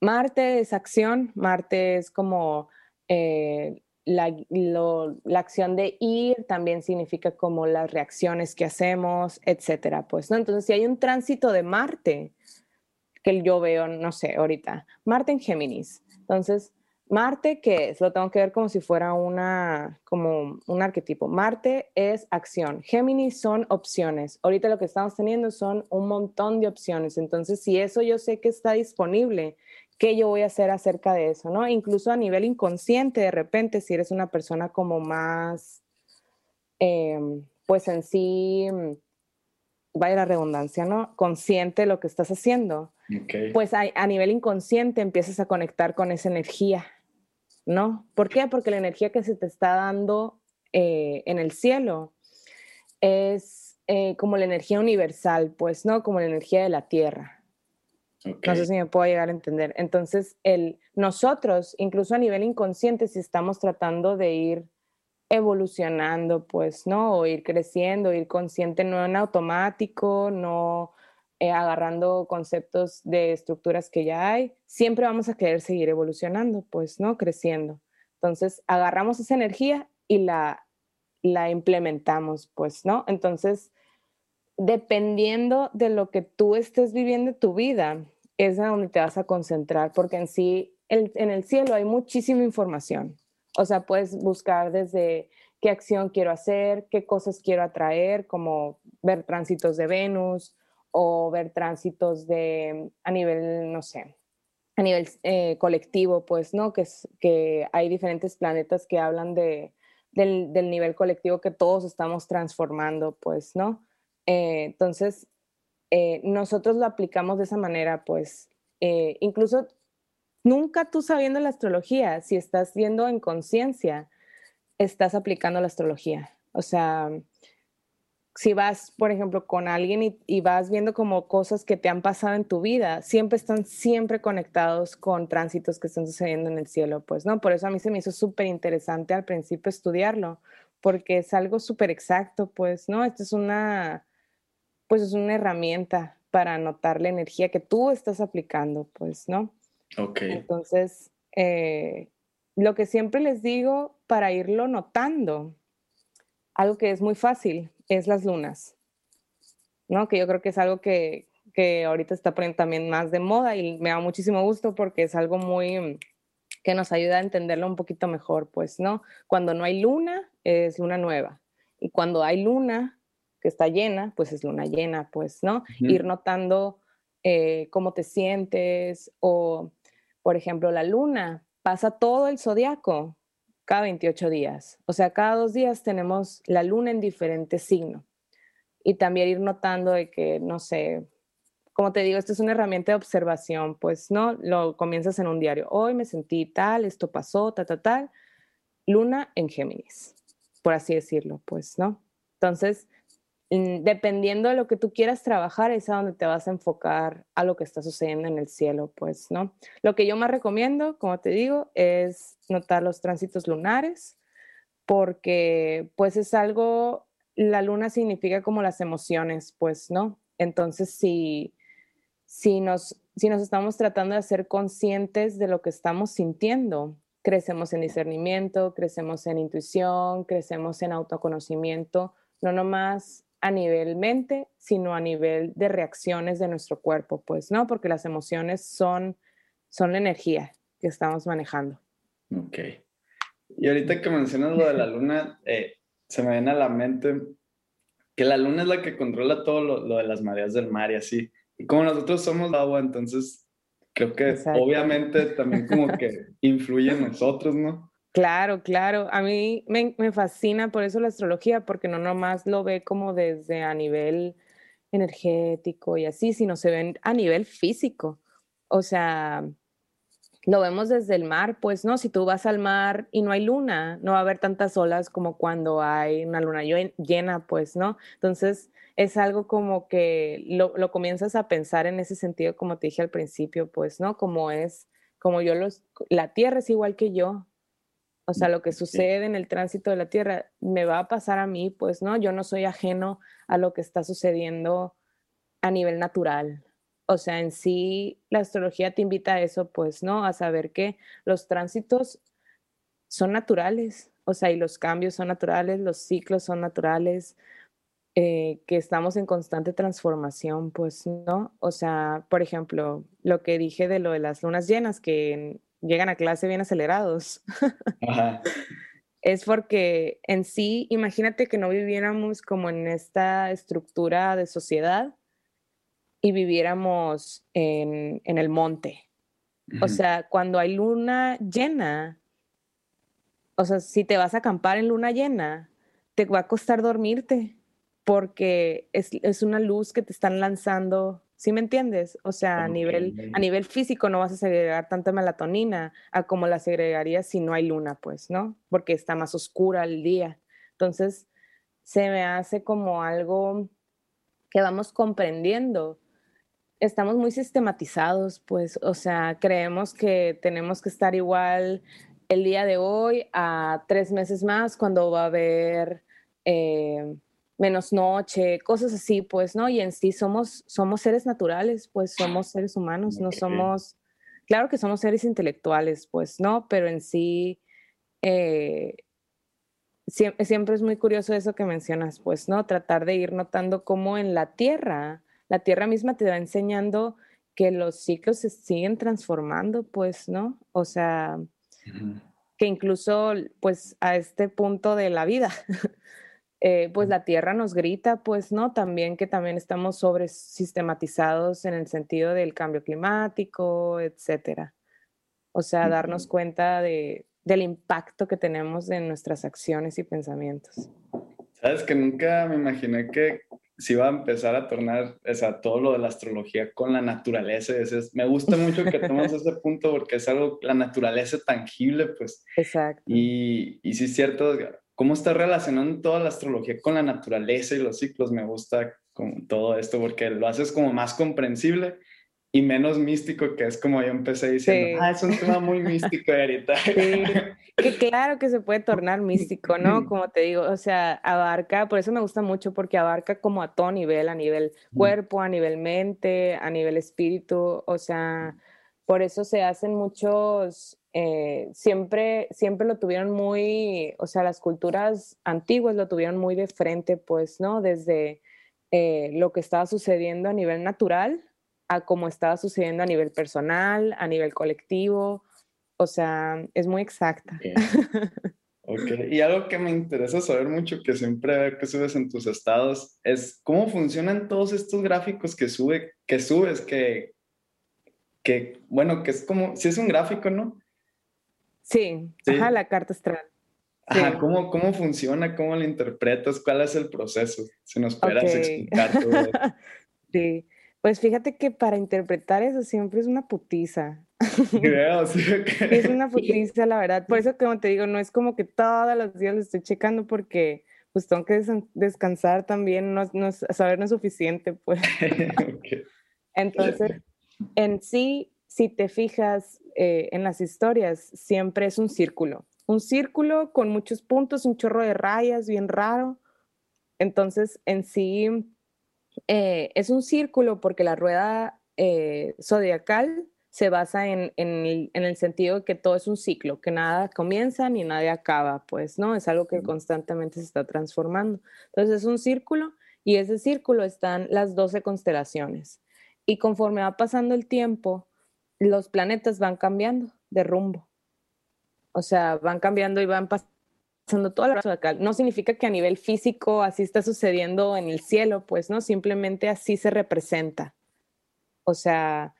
Marte es acción, Marte es como eh, la, la, acción de ir también significa como las reacciones que hacemos, etcétera, pues, ¿no? Entonces, si hay un tránsito de Marte, que yo veo, no sé, ahorita. Marte en Géminis. Entonces, Marte, ¿qué es? Lo tengo que ver como si fuera una, como un arquetipo. Marte es acción. Géminis son opciones. Ahorita lo que estamos teniendo son un montón de opciones. Entonces, si eso yo sé que está disponible, ¿qué yo voy a hacer acerca de eso? ¿no? Incluso a nivel inconsciente, de repente, si eres una persona como más, em, pues en sí, vaya la redundancia, ¿no? Consciente de lo que estás haciendo pues a, nivel inconsciente empiezas a conectar con esa energía, ¿no? ¿Por qué? Porque la energía que se te está dando eh, en el cielo es eh, como la energía universal, pues, ¿no? Como la energía de la tierra. No sé si me puedo llegar a entender. Entonces, el, nosotros, incluso a nivel inconsciente, si estamos tratando de ir evolucionando, pues, ¿no? O ir creciendo, ir consciente, no en automático, no eh, agarrando conceptos de estructuras que ya hay, siempre vamos a querer seguir evolucionando, pues, ¿no? Creciendo. Entonces, agarramos esa energía y la, la implementamos, pues, ¿no? Entonces, dependiendo de lo que tú estés viviendo en tu vida, es donde te vas a concentrar, porque en sí, en el cielo hay muchísima información. O sea, puedes buscar desde qué acción quiero hacer, qué cosas quiero atraer, como ver tránsitos de Venus, o ver tránsitos de, a nivel, no sé, a nivel eh, colectivo, pues, ¿no? Que, es, que hay diferentes planetas que hablan de, del, nivel colectivo que todos estamos transformando, pues, ¿no? Eh, entonces, eh, nosotros lo aplicamos de esa manera, pues, incluso nunca tú sabiendo la astrología, si estás viendo en conciencia, estás aplicando la astrología. O sea, si vas, por ejemplo, con alguien y, vas viendo como cosas que te han pasado en tu vida, siempre están siempre conectados con tránsitos que están sucediendo en el cielo, pues, ¿no? Por eso a mí se me hizo súper interesante al principio estudiarlo, porque es algo súper exacto, pues, ¿no? Esto es una, pues es una herramienta para notar la energía que tú estás aplicando, pues, ¿no? Ok. Entonces, eh, lo que siempre les digo para irlo notando, algo que es muy fácil, es las lunas, ¿no? Que yo creo que es algo que, que ahorita está poniendo también más de moda y me da muchísimo gusto porque es algo muy que nos ayuda a entenderlo un poquito mejor, pues, ¿no? Cuando no hay luna, es luna nueva. Y cuando hay luna que está llena, pues es luna llena, pues, ¿no? Ir notando eh, cómo te sientes o, por ejemplo, la luna pasa todo el zodiaco cada 28 días. O sea, cada dos días tenemos la luna en diferente signo. Y también ir notando de que, no sé, como te digo, esto es una herramienta de observación, pues, ¿no? Lo comienzas en un diario. Hoy me sentí tal, esto pasó, tal, tal, tal. Luna en Géminis, por así decirlo, pues, ¿no? Entonces, dependiendo de lo que tú quieras trabajar, es a donde te vas a enfocar a lo que está sucediendo en el cielo, pues, ¿no? Lo que yo más recomiendo, como te digo, es notar los tránsitos lunares, porque pues es algo, la luna significa como las emociones, pues, ¿no? Entonces, si, si, nos, si nos estamos tratando de hacer conscientes de lo que estamos sintiendo, crecemos en discernimiento, crecemos en intuición, crecemos en autoconocimiento, no nomás a nivel mente, sino a nivel de reacciones de nuestro cuerpo, pues, ¿no? Porque las emociones son, son la energía que estamos manejando. Ok. Y ahorita que mencionas lo de la luna, eh, se me viene a la mente que la luna es la que controla todo lo, de las mareas del mar y así. Y como nosotros somos agua, entonces creo que obviamente también como que influye en nosotros, ¿no? Claro, claro. A mí me, fascina por eso la astrología, porque no nomás lo ve como desde a nivel energético y así, sino se ven a nivel físico. O sea, lo vemos desde el mar, pues no, si tú vas al mar y no hay luna, no va a haber tantas olas como cuando hay una luna llena, pues no. Entonces es algo como que lo, lo comienzas a pensar en ese sentido, como te dije al principio, pues no, como es, como yo los, la tierra es igual que yo. O sea, lo que sucede en el tránsito de la tierra me va a pasar a mí, pues no, yo no soy ajeno a lo que está sucediendo a nivel natural, o sea, en sí, la astrología te invita a eso, pues, ¿no? A saber que los tránsitos son naturales, o sea, y los cambios son naturales, los ciclos son naturales, eh, que estamos en constante transformación, pues, ¿no? O sea, por ejemplo, lo que dije de lo de las lunas llenas, que llegan a clase bien acelerados. es porque en sí, imagínate que no viviéramos como en esta estructura de sociedad y viviéramos en, el monte. O sea, cuando hay luna llena, o sea, si te vas a acampar en luna llena, te va a costar dormirte porque es, una luz que te están lanzando, ¿sí me entiendes? O sea, a nivel, a nivel físico no vas a segregar tanta melatonina a como la segregarías si no hay luna, pues, ¿no? Porque está más oscura el día. Entonces, se me hace como algo que vamos comprendiendo estamos muy sistematizados, pues, o sea, creemos que tenemos que estar igual el día de hoy a tres meses más cuando va a haber eh, menos noche, cosas así, pues, ¿no? Y en sí somos, somos seres naturales, pues somos seres humanos, no somos, claro que somos seres intelectuales, pues, ¿no? Pero en sí... Eh, siempre, siempre es muy curioso eso que mencionas, pues, ¿no? Tratar de ir notando cómo en la Tierra la tierra misma te va enseñando que los ciclos se siguen transformando, pues, ¿no? O sea, que incluso, pues, a este punto de la vida, eh, pues la tierra nos grita, pues, ¿no? También que también estamos sobre sistematizados en el sentido del cambio climático, etcétera. O sea, darnos cuenta de, del impacto que tenemos en nuestras acciones y pensamientos. Sabes que nunca me imaginé que si va a empezar a tornar o sea, todo lo de la astrología con la naturaleza. Es, me gusta mucho que tomemos ese punto porque es algo, la naturaleza tangible, pues. Exacto. Y, y sí es cierto, cómo está relacionando toda la astrología con la naturaleza y los ciclos. Me gusta con todo esto porque lo haces como más comprensible y menos místico, que es como yo empecé diciendo, ah, es un tema muy místico ahorita. Sí, que claro que se puede tornar místico, ¿no? Como te digo, o sea, abarca, por eso me gusta mucho, porque abarca como a todo nivel, a nivel cuerpo, a nivel mente, a nivel espíritu, o sea, por eso se hacen muchos, eh, siempre, siempre lo tuvieron muy, o sea, las culturas antiguas lo tuvieron muy de frente, pues, ¿no? Desde eh, lo que estaba sucediendo a nivel natural a cómo estaba sucediendo a nivel personal, a nivel colectivo. O sea, es muy exacta. Ok, y algo que me interesa saber mucho, que siempre veo que subes en tus estados, es cómo funcionan todos estos gráficos que, sube, que subes, que, que, bueno, que es como, si es un gráfico, ¿no? Sí, ajá, la carta astral. Ajá, ¿cómo, ¿cómo funciona? ¿Cómo lo interpretas? ¿Cuál es el proceso? Si nos pudieras explicar todo. sí, pues fíjate que para interpretar eso siempre es una putiza. Creo, sí, Es una putiza, la verdad. Por eso, como te digo, no es como que todos los días lo estoy checando porque pues tengo que descansar también, no, no, saber no es suficiente, pues. Entonces, en sí, si te fijas eh, en las historias, siempre es un círculo. Un círculo con muchos puntos, un chorro de rayas, bien raro. Entonces, en sí, eh, es un círculo porque la rueda eh, zodiacal se basa en, el, sentido de que todo es un ciclo, que nada comienza ni nada acaba, pues, ¿no? Es algo que constantemente se está transformando. Entonces es un círculo y ese círculo están las 12 constelaciones. Y conforme va pasando el tiempo, los planetas van cambiando de rumbo. O sea, van cambiando y van pasando toda la acá. No significa que a nivel físico así está sucediendo en el cielo, pues, ¿no? Simplemente así se representa. o sea,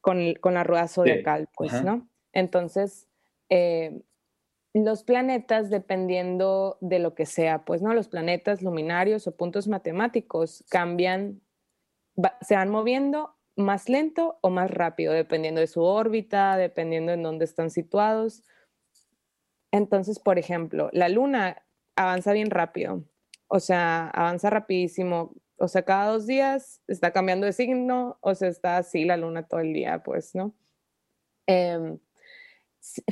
con, la rueda zodiacal, pues, ¿no? Entonces, eh, los planetas, dependiendo de lo que sea, pues, ¿no? Los planetas luminarios o puntos matemáticos cambian, se van moviendo más lento o más rápido, dependiendo de su órbita, dependiendo en dónde están situados. Entonces, por ejemplo, la luna avanza bien rápido, o sea, avanza rapidísimo, o sea, cada dos días está cambiando de signo, o sea, está así la luna todo el día, pues, ¿no? Em,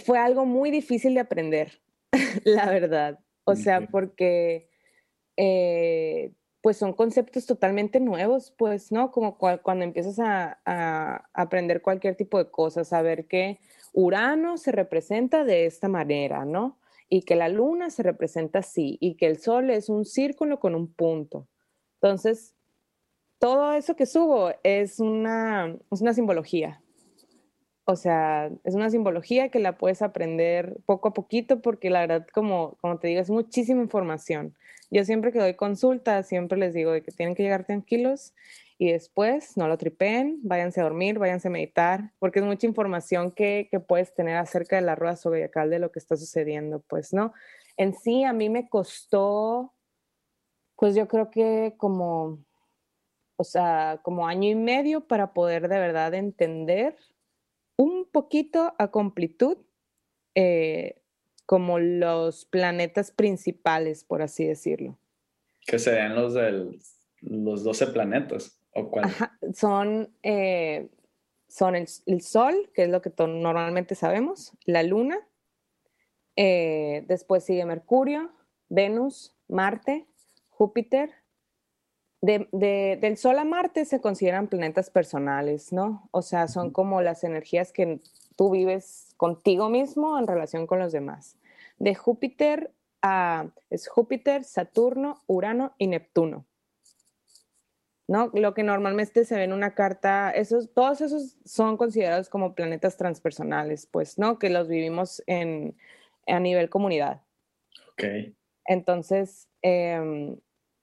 fue algo muy difícil de aprender, la verdad. O sea, porque eh, pues son conceptos totalmente nuevos, pues, ¿no? Como cuando empiezas a, a, aprender cualquier tipo de cosas, saber que Urano se representa de esta manera, ¿no? Y que la luna se representa así, y que el sol es un círculo con un punto. Entonces, todo eso que subo es una, es una simbología. O sea, es una simbología que la puedes aprender poco a poquito porque la verdad, como, como te digo, es muchísima información. Yo siempre que doy consultas, siempre les digo de que tienen que llegar tranquilos y después no lo tripen, váyanse a dormir, váyanse a meditar, porque es mucha información que, que puedes tener acerca de la rueda zodiacal de lo que está sucediendo, pues, ¿no? En sí, a mí me costó pues yo creo que como, o sea, como año y medio para poder de verdad entender un poquito a completud eh, como los planetas principales, por así decirlo. Que serían los de los 12 planetas, ¿o cuál? son, eh, son el, Sol, que es lo que normalmente sabemos, la Luna, eh, después sigue Mercurio, Venus, Marte, Júpiter, del Sol a Marte se consideran planetas personales, ¿no? O sea, son como las energías que tú vives contigo mismo en relación con los demás. De Júpiter a es Júpiter, Saturno, Urano y Neptuno. ¿No? Lo que normalmente se ve en una carta, esos, todos esos son considerados como planetas transpersonales, pues, ¿no? Que los vivimos en, a nivel comunidad. Ok. Entonces, em,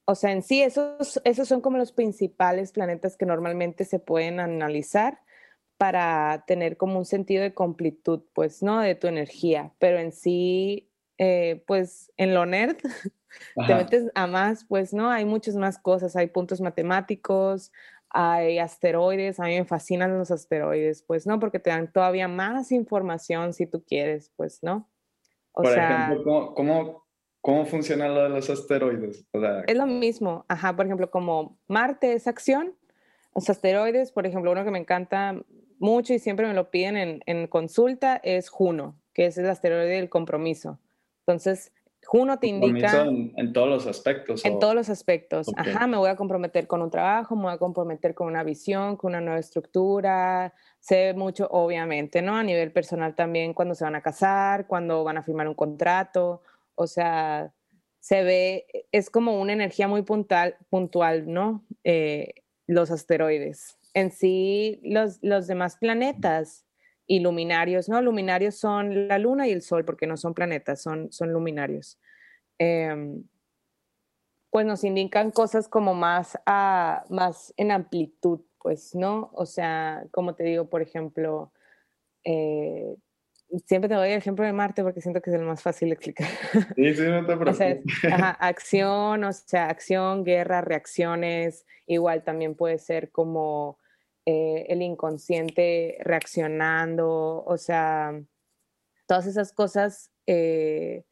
o sea, en sí, esos, esos son como los principales planetas que normalmente se pueden analizar para tener como un sentido de completud, pues, ¿no? De tu energía. Pero en sí, eh, pues, en lo nerd, te metes a más, pues, ¿no? Hay muchas más cosas. Hay puntos matemáticos, hay asteroides. A mí me fascinan los asteroides, pues, ¿no? Porque te dan todavía más información si tú quieres, pues, ¿no? O Por ejemplo, ¿cómo, ¿Cómo funciona lo de los asteroides? es lo mismo, ajá, por ejemplo, como Marte es acción, los asteroides, por ejemplo, uno que me encanta mucho y siempre me lo piden en, consulta es Juno, que es el asteroide del compromiso. Entonces, Juno te indica... En, en, todos los aspectos. En todos los aspectos. Ajá, me voy a comprometer con un trabajo, me voy a comprometer con una visión, con una nueva estructura. Sé mucho, obviamente, ¿no? A nivel personal también, cuando se van a casar, cuando van a firmar un contrato. O sea, se ve, es como una energía muy puntual, puntual ¿no? Eh, los asteroides. En sí, los, los demás planetas y luminarios, ¿no? Luminarios son la luna y el sol, porque no son planetas, son, son luminarios. Em, pues nos indican cosas como más, a, más en amplitud, pues, ¿no? O sea, como te digo, por ejemplo, eh, siempre te doy el ejemplo de Marte porque siento que es el más fácil de explicar. Sí, sí, no te preocupes. acción, o sea, acción, guerra, reacciones, igual también puede ser como eh, el inconsciente reaccionando, o sea, todas esas cosas eh,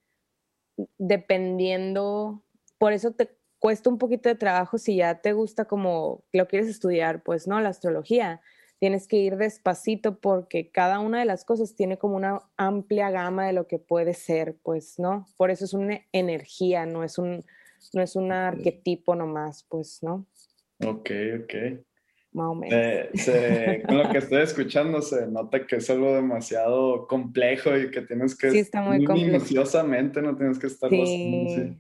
dependiendo, por eso te cuesta un poquito de trabajo si ya te gusta como lo quieres estudiar, pues no, la astrología tienes que ir despacito porque cada una de las cosas tiene como una amplia gama de lo que puede ser, pues, ¿no? Por eso es una energía, no es un, no es un arquetipo nomás, pues, ¿no? Ok, ok. Más o menos. con lo que estoy escuchando se nota que es algo demasiado complejo y que tienes que... Sí, está muy, minuciosamente, no tienes que estar... Sí sí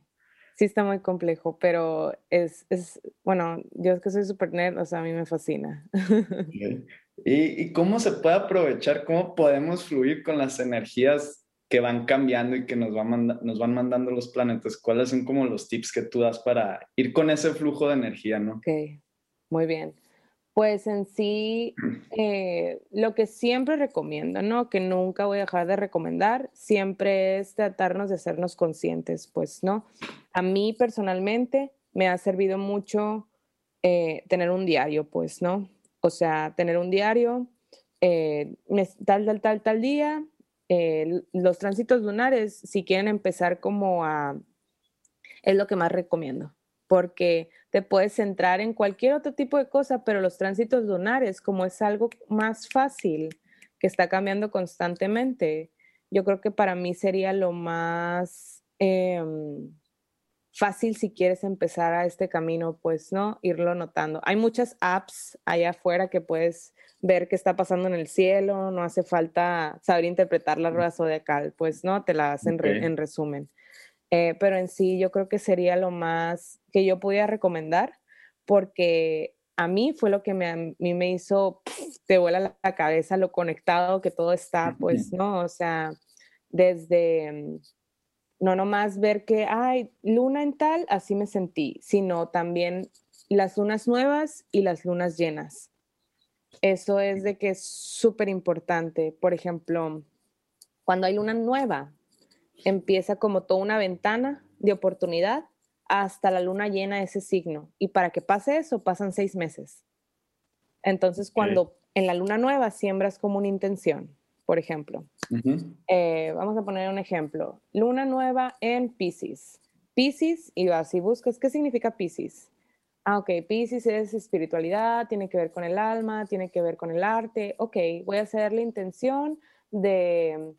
está muy complejo, pero es, es bueno, yo es que soy súper nerd, o sea, a mí me fascina. ¿Y, ¿Y, cómo se puede aprovechar, cómo podemos fluir con las energías que van cambiando y que nos, van nos van mandando los planetas? ¿Cuáles son como los tips que tú das para ir con ese flujo de energía, no? Ok, muy bien. Pues en sí, eh, lo que siempre recomiendo, ¿no? Que nunca voy a dejar de recomendar, siempre es tratarnos de hacernos conscientes, pues, ¿no? A mí personalmente me ha servido mucho eh, tener un diario, pues, ¿no? O sea, tener un diario, eh, tal, tal, tal, tal día, los tránsitos lunares, si quieren empezar como a, es lo que más recomiendo, porque te puedes centrar en cualquier otro tipo de cosa, pero los tránsitos lunares, como es algo más fácil, que está cambiando constantemente, yo creo que para mí sería lo más em, fácil si quieres empezar a este camino, pues, ¿no? Irlo notando. Hay muchas apps allá afuera que puedes ver qué está pasando en el cielo, no hace falta saber interpretar la rueda zodiacal, pues, ¿no? Te la hacen en resumen. Eh, pero en sí yo creo que sería lo más que yo podía recomendar porque a mí fue lo que me, a mí me hizo, te vuela la, cabeza lo conectado que todo está, pues, ¿no? O sea, desde, mm, no nomás ver que, ay, luna en tal, así me sentí, sino también las lunas nuevas y las lunas llenas. Eso es de que es súper importante. Por ejemplo, cuando hay luna nueva, empieza como toda una ventana de oportunidad hasta la luna llena ese signo. Y para que pase eso, pasan seis meses. Entonces, cuando en la luna nueva siembras como una intención, por ejemplo, eh, vamos a poner un ejemplo, luna nueva en Pisces. Pisces, y vas y buscas, ¿qué significa Pisces? Ah, ok, Pisces es espiritualidad, tiene que ver con el alma, tiene que ver con el arte. Ok, voy a hacer la intención de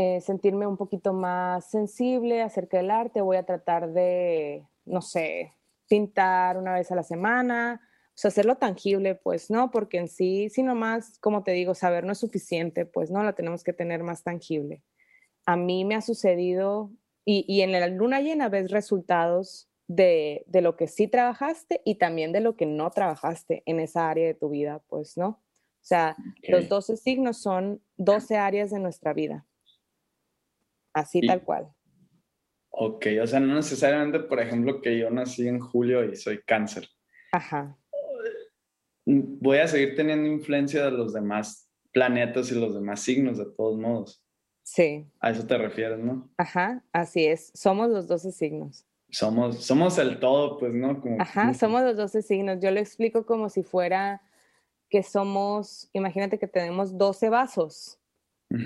eh, sentirme un poquito más sensible acerca del arte, voy a tratar de, no sé, pintar una vez a la semana, o sea, hacerlo tangible, pues, ¿no? Porque en sí, si nomás, como te digo, saber no es suficiente, pues, ¿no? Lo tenemos que tener más tangible. A mí me ha sucedido, y, y en la luna llena ves resultados de, de, lo que sí trabajaste y también de lo que no trabajaste en esa área de tu vida, pues, ¿no? O sea, los 12 signos son 12 áreas de nuestra vida. Así tal cual. Ok, o sea, no necesariamente, por ejemplo, que yo nací en julio y soy cáncer. Ajá. Voy a seguir teniendo influencia de los demás planetas y los demás signos, de todos modos. Sí. A eso te refieres, ¿no? Ajá, así es. Somos los 12 signos. Somos, somos el todo, pues, ¿no? Ajá, somos los 12 signos. Yo lo explico como si fuera que somos, imagínate que tenemos 12 vasos,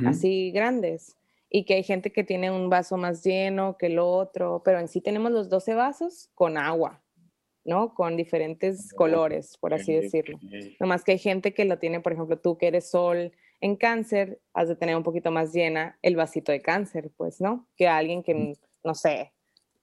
así grandes y que hay gente que tiene un vaso más lleno que el otro, pero en sí tenemos los 12 vasos con agua, ¿no? Con diferentes colores, por así decirlo. Nomás que hay gente que lo tiene, por ejemplo, tú que eres sol en cáncer, has de tener un poquito más llena el vasito de cáncer, pues, ¿no? Que alguien que, no sé,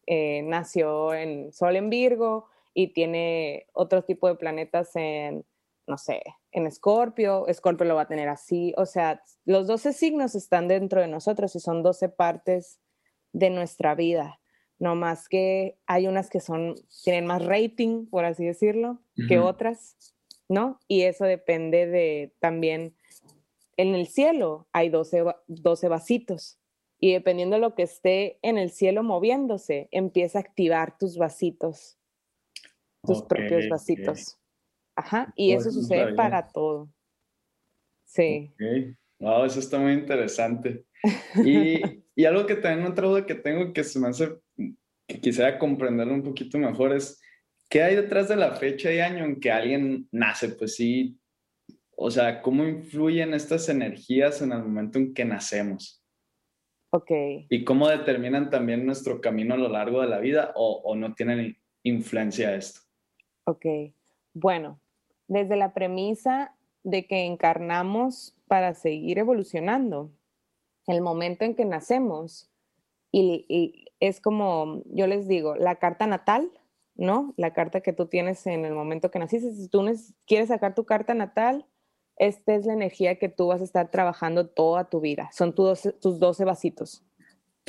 eh, nació en sol en Virgo y tiene otro tipo de planetas en, no sé, en Escorpio, Escorpio lo va a tener así, o sea, los 12 signos están dentro de nosotros y son 12 partes de nuestra vida, no más que hay unas que son, tienen más rating, por así decirlo, que otras, ¿no? Y eso depende de también, en el cielo hay 12, 12 vasitos y dependiendo de lo que esté en el cielo moviéndose, empieza a activar tus vasitos, tus propios vasitos. Ajá, y eso sucede para todo. Sí. Wow, eso está muy interesante. Y, y algo que también otra duda que tengo que se me hace que quisiera comprenderlo un poquito mejor es qué hay detrás de la fecha y año en que alguien nace, pues sí, o sea, cómo influyen estas energías en el momento en que nacemos. Ok. Y cómo determinan también nuestro camino a lo largo de la vida o, o no tienen influencia esto. Ok. Bueno, desde la premisa de que encarnamos para seguir evolucionando. El momento en que nacemos, y, es como, yo les digo, la carta natal, ¿no? La carta que tú tienes en el momento que naciste. Si tú quieres sacar tu carta natal, esta es la energía que tú vas a estar trabajando toda tu vida. Son tus, tus 12 vasitos.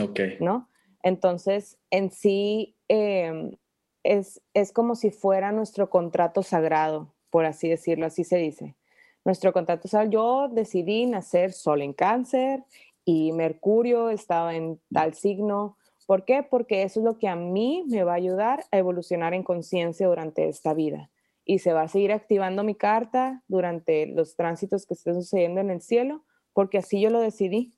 Ok. ¿No? Entonces, en sí, em, es, es como si fuera nuestro contrato sagrado, por así decirlo, así se dice. Nuestro contrato sal, yo decidí nacer sol en cáncer y Mercurio estaba en tal signo. ¿Por qué? Porque eso es lo que a mí me va a ayudar a evolucionar en conciencia durante esta vida. y se va a seguir activando mi carta durante los tránsitos que estén sucediendo en el cielo, porque así yo lo decidí,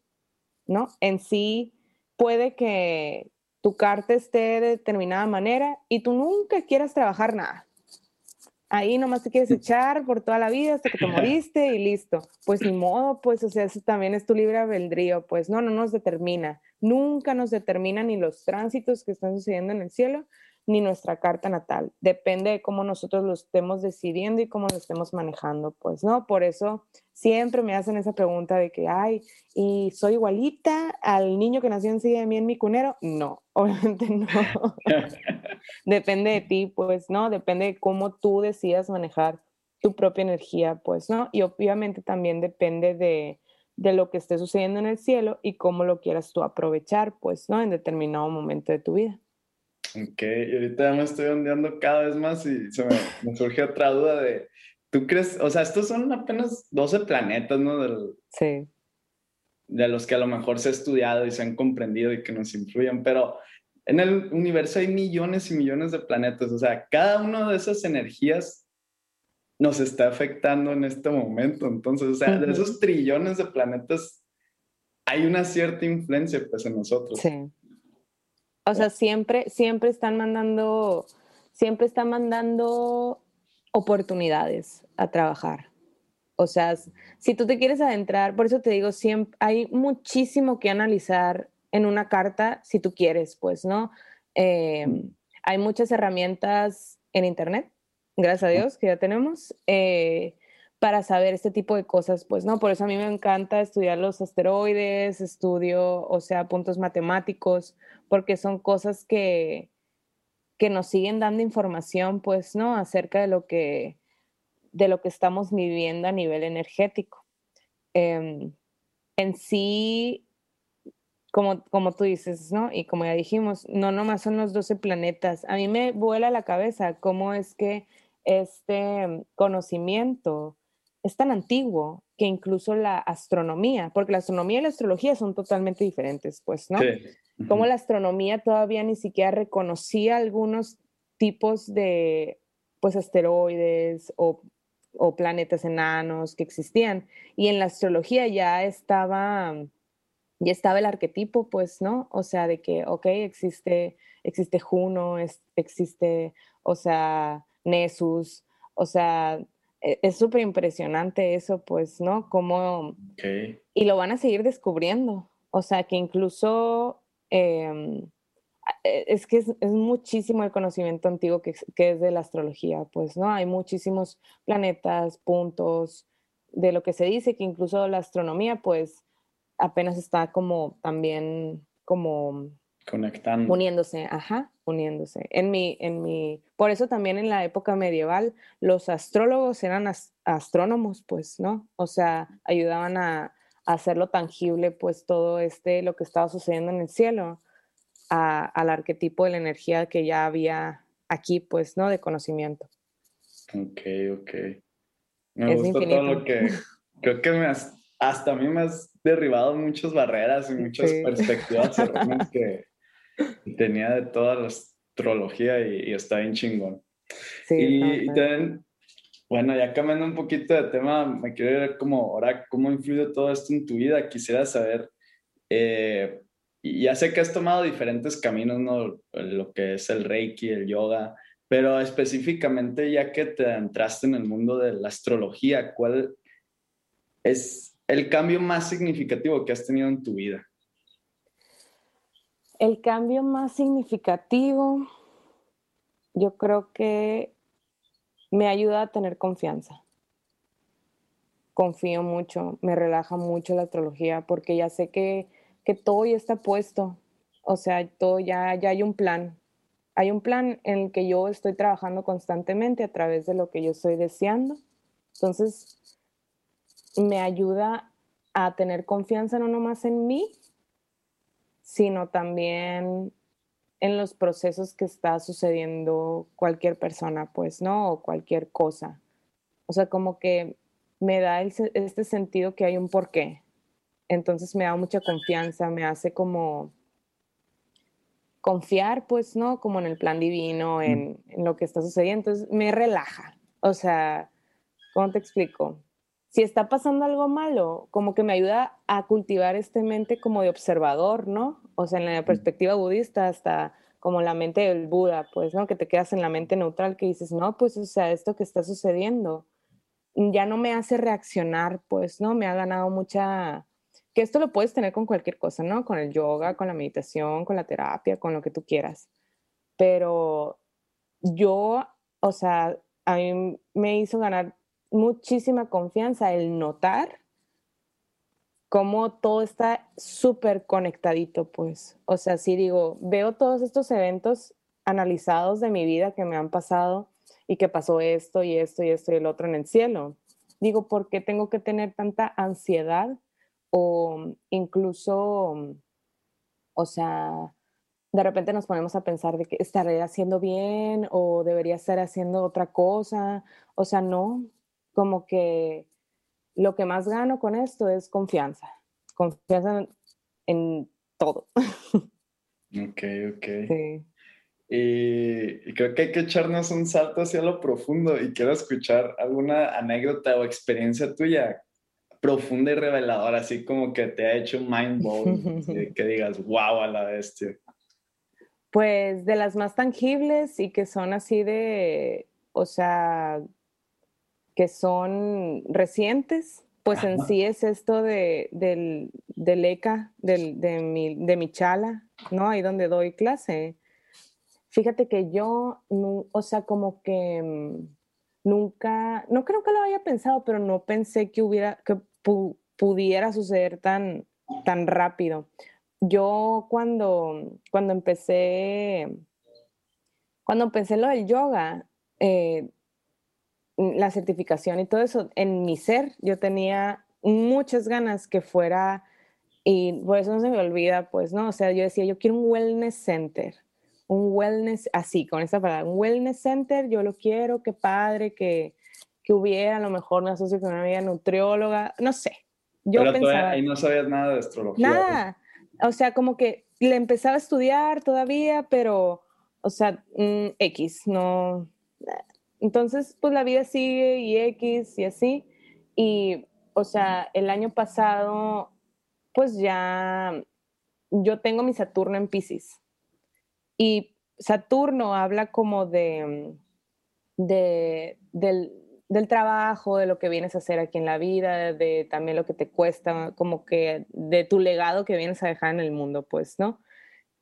¿no? En sí puede que tu carta esté de determinada manera y tú nunca quieras trabajar nada. Ahí nomás te quieres echar por toda la vida hasta que te moriste y listo. Pues ni modo, pues, o sea, eso también es tu libre albedrío, pues no, no nos determina. Nunca nos determina ni los tránsitos que están sucediendo en el cielo, ni nuestra carta natal. Depende de cómo nosotros lo estemos decidiendo y cómo lo estemos manejando, pues, ¿no? Por eso siempre me hacen esa pregunta de que, ay, ¿y soy igualita al niño que nació encima de mí en mi cunero? No, obviamente no. Depende de ti, pues, ¿no? Depende de cómo tú decidas manejar tu propia energía, pues, ¿no? Y obviamente también depende de, de lo que esté sucediendo en el cielo y cómo lo quieras tú aprovechar, pues, ¿no? En determinado momento de tu vida. Ok, y ahorita ya me estoy ondeando cada vez más y se me, surge otra duda de, ¿tú crees? O sea, estos son apenas 12 planetas, ¿no? Del, sí. De los que a lo mejor se ha estudiado y se han comprendido y que nos influyen, pero en el universo hay millones y millones de planetas, o sea, cada una de esas energías nos está afectando en este momento, entonces, o sea, de esos trillones de planetas hay una cierta influencia pues en nosotros. Sí. O sea, siempre, siempre están mandando, siempre están mandando oportunidades a trabajar. O sea, si tú te quieres adentrar, por eso te digo, siempre, hay muchísimo que analizar en una carta si tú quieres, pues, ¿no? Eh, hay muchas herramientas en Internet, gracias a Dios que ya tenemos, eh, para saber este tipo de cosas, pues, ¿no? Por eso a mí me encanta estudiar los asteroides, estudio, o sea, puntos matemáticos, porque son cosas que, que nos siguen dando información, pues, ¿no? Acerca de lo que, de lo que estamos viviendo a nivel energético. Em, en sí, como, como tú dices, ¿no? Y como ya dijimos, no nomás son los 12 planetas. A mí me vuela la cabeza cómo es que este conocimiento es tan antiguo que incluso la astronomía, porque la astronomía y la astrología son totalmente diferentes, pues, ¿no? Sí como la astronomía todavía ni siquiera reconocía algunos tipos de pues asteroides o, o, planetas enanos que existían. Y en la astrología ya estaba ya estaba el arquetipo pues no o sea de que ok existe existe Juno existe o sea Nessus. O sea e, es súper impresionante eso pues no como y lo van a seguir descubriendo. O sea que incluso Em, e, es que es, muchísimo el conocimiento antiguo que, es de la astrología, pues, ¿no? Hay muchísimos planetas, puntos, de lo que se dice que incluso la astronomía, pues, apenas está como también como... Conectando. Uniéndose, ajá, uniéndose. En mi, en mi, por eso también en la época medieval los astrólogos eran astrónomos, pues, ¿no? O sea, ayudaban a, hacerlo tangible, pues todo este, lo que estaba sucediendo en el cielo, al arquetipo de la energía que ya había aquí, pues, ¿no? De conocimiento. Ok, ok. Me gusta todo lo que, creo que me hasta a mí me has derribado muchas barreras y muchas perspectivas que tenía de toda la astrología y, está bien chingón. Sí, y, también bueno, ya cambiando un poquito de tema, me quiero ver como ahora cómo influye todo esto en tu vida. Quisiera saber, eh, ya sé que has tomado diferentes caminos, ¿no? Lo que es el Reiki, el yoga, pero específicamente ya que te entraste en el mundo de la astrología, ¿cuál es el cambio más significativo que has tenido en tu vida? El cambio más significativo, yo creo que me ayuda a tener confianza. Confío mucho, me relaja mucho la astrología porque ya sé que, que todo ya está puesto. O sea, todo ya, ya hay un plan. Hay un plan en el que yo estoy trabajando constantemente a través de lo que yo estoy deseando. Entonces, me ayuda a tener confianza no nomás en mí, sino también en los procesos que está sucediendo cualquier persona, pues, ¿no? O cualquier cosa. O sea, como que me da este sentido que hay un porqué. Entonces me da mucha confianza, me hace como confiar, pues, ¿no? Como en el plan divino, en, en lo que está sucediendo. Entonces me relaja, O sea, ¿cómo te explico? Si está pasando algo malo, como que me ayuda a cultivar este mente como de observador, ¿no? O sea, en la perspectiva budista, hasta como la mente del Buda, pues, ¿no? Que te quedas en la mente neutral, que dices, no, pues, o sea, esto que está sucediendo ya no me hace reaccionar, pues, ¿no? Me ha ganado mucha, que esto lo puedes tener con cualquier cosa, ¿no? Con el yoga, con la meditación, con la terapia, con lo que tú quieras. Pero yo, o sea, a mí me hizo ganar muchísima confianza el notar cómo todo está súper conectadito, pues. O sea, sí digo, veo todos estos eventos analizados de mi vida que me han pasado y que pasó esto y esto y esto y el otro en el cielo. Digo, ¿por qué tengo que tener tanta ansiedad o incluso, o sea, de repente nos ponemos a pensar de que estaré haciendo bien o debería estar haciendo otra cosa. O sea, no, como que lo que más gano con esto es confianza, confianza en, todo. Ok, ok. Sí. Y, creo que hay que echarnos un salto hacia lo profundo y quiero escuchar alguna anécdota o experiencia tuya profunda y reveladora, así como que te ha hecho mind blowing, que digas, wow, a la bestia. Pues de las más tangibles y que son así de, o sea, que son recientes, pues en sí es esto de, del, del ECA, del, de, mi, de mi chala, ¿no? Ahí donde doy clase. Fíjate que yo, o sea, como que mm, nunca, no creo que lo haya pensado, pero no pensé que hubiera, que pudiera suceder tan, tan rápido yo cuando, cuando empecé, cuando empecé lo del yoga, eh, la certificación y todo eso, en mi ser yo tenía muchas ganas que fuera, y por eso no se me olvida, pues, ¿no? O sea, yo decía, yo quiero un wellness center, un wellness, así, con esa palabra, un wellness center, yo lo quiero, qué padre, que, que hubiera, a lo mejor me asocio con una amiga nutrióloga, no sé. Yo Pero pensaba, ahí no sabías nada de astrología. Nada, o sea, como que le empezaba a estudiar todavía, pero, o sea, mm, X, no. Entonces, pues la vida sigue y X y así. Y, o sea, el año pasado, pues ya, yo tengo mi Saturno en Pisces. Y Saturno habla como de, de del, del trabajo, de lo que vienes a hacer aquí en la vida, de también lo que te cuesta, como que de tu legado que vienes a dejar en el mundo, pues, ¿no?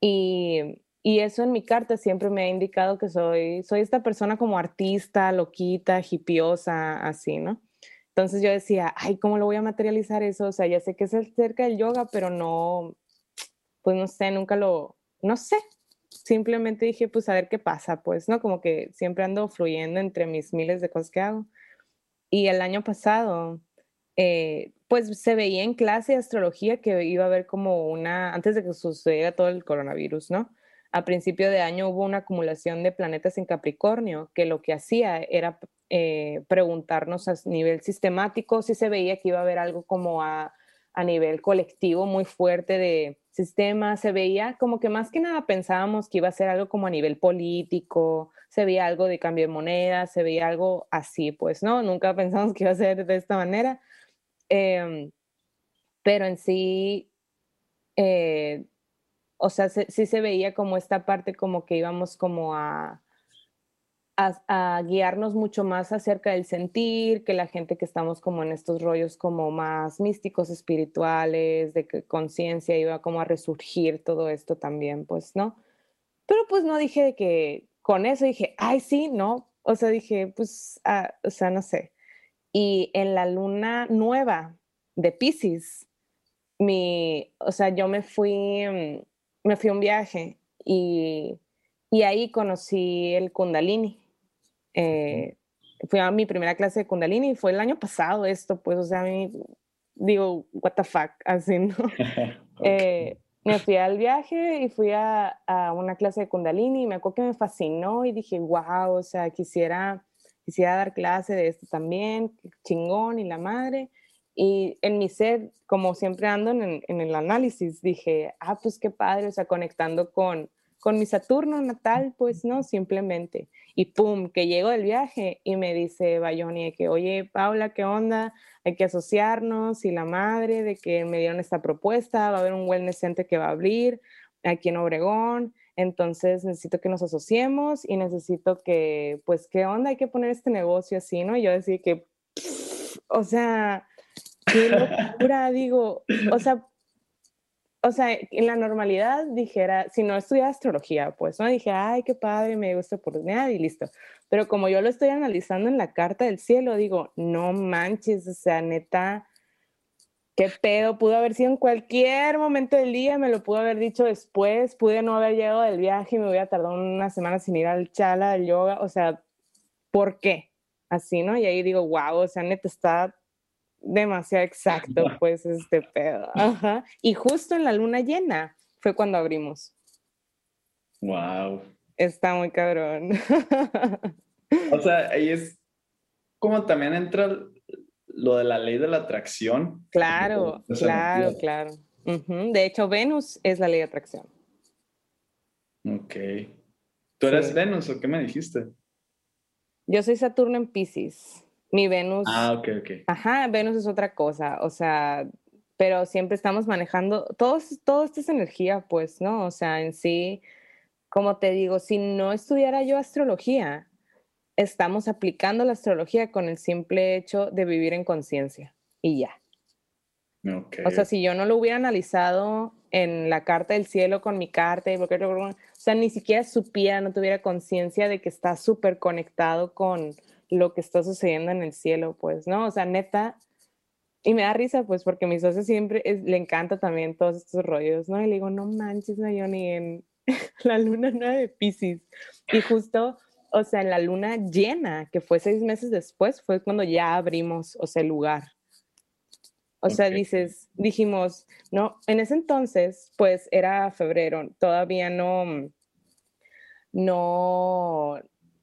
Y, y eso en mi carta siempre me ha indicado que soy, soy esta persona como artista, loquita, hipiosa, así, ¿no? Entonces yo decía, ay, ¿cómo lo voy a materializar eso? O sea, ya sé que es cerca del yoga, pero no, pues no sé, nunca lo, no sé, simplemente dije, pues a ver qué pasa, pues, ¿no? Como que siempre ando fluyendo entre mis miles de cosas que hago. Y el año pasado, eh, pues se veía en clase de astrología que iba a haber como una, antes de que sucediera todo el coronavirus, ¿no? A principio de año hubo una acumulación de planetas en Capricornio, que lo que hacía era eh, preguntarnos a nivel sistemático si se veía que iba a haber algo como a, a nivel colectivo muy fuerte de sistema, se veía como que más que nada pensábamos que iba a ser algo como a nivel político, se veía algo de cambio de moneda, se veía algo así, pues, ¿no? Nunca pensamos que iba a ser de esta manera. Em, pero en sí, eh, o sea, sí se veía como esta parte como que íbamos como a, guiarnos mucho más acerca del sentir, que la gente que estamos como en estos rollos como más místicos, espirituales, de conciencia iba como a resurgir todo esto también, pues, ¿no? Pero pues no dije de que con eso dije, ay, sí, no, o sea, dije, pues, ah, o sea, no sé. Y en la luna nueva de Pisces, mi, o sea, yo me fui, mm, me fui a un viaje y, y ahí conocí el Kundalini eh, fui a mi primera clase de Kundalini y fue el año pasado esto, pues, o sea, a mí, digo, what the fuck, así, ¿no? Eh, me fui al viaje y fui a, a, una clase de Kundalini y me acuerdo que me fascinó y dije, wow, o sea, quisiera, quisiera dar clase de esto también, chingón y la madre. Y en mi ser, como siempre ando en, en el análisis, dije, ah, pues qué padre, o sea, conectando con, con mi Saturno natal, pues no, simplemente. Y pum, que llego del viaje y me dice Bayoni que, oye, Paula, ¿qué onda? Hay que asociarnos y la madre de que me dieron esta propuesta, va a haber un wellness center que va a abrir aquí en Obregón, entonces necesito que nos asociemos y necesito que, pues, ¿qué onda? Hay que poner este negocio así, ¿no? Y yo decía que, o sea, qué locura, digo, o sea, o sea, en la normalidad dijera, si no estudiara astrología, pues no dije, ay, qué padre, me gusta oportunidad y listo. Pero como yo lo estoy analizando en la carta del cielo, digo, no manches, o sea, neta, qué pedo, pudo haber sido en cualquier momento del día, me lo pudo haber dicho después, pude no haber llegado del viaje y me hubiera tardado una semana sin ir al chala, al yoga, o sea, ¿por qué? Así, ¿no? Y ahí digo, wow, o sea, neta está demasiado exacto, pues, este pedo. Ajá. Y justo en la luna llena fue cuando abrimos. Wow. Está muy cabrón. o sea, ahí es como también entra lo de la ley de la atracción. Claro, claro, claro. De hecho, Venus es la ley de atracción. Ok. ¿Tú eres Venus o qué me dijiste? Yo soy Saturno en Pisces. Mi Venus. Ah, ok, ok. Ajá, Venus es otra cosa, o sea, pero siempre estamos manejando, todo, todo esto es energía, pues, ¿no? O sea, en sí, como te digo, si no estudiara yo astrología, estamos aplicando la astrología con el simple hecho de vivir en conciencia y ya. Okay. O sea, si yo no lo hubiera analizado en la carta del cielo con mi carta, porque, o sea, ni siquiera supiera, no tuviera conciencia de que está súper conectado con, lo que está sucediendo en el cielo, pues, ¿no? O sea, neta, y me da risa, pues, porque mi socio siempre le encanta también todos estos rollos, ¿no? Y le digo, no manches, Nayoni, en la luna nueva de Pisces. Y justo, o sea, en la luna llena, que fue seis meses después, fue cuando ya abrimos, o sea, el lugar. O sea, dices, dijimos, no, en ese entonces, pues era febrero, todavía no, no,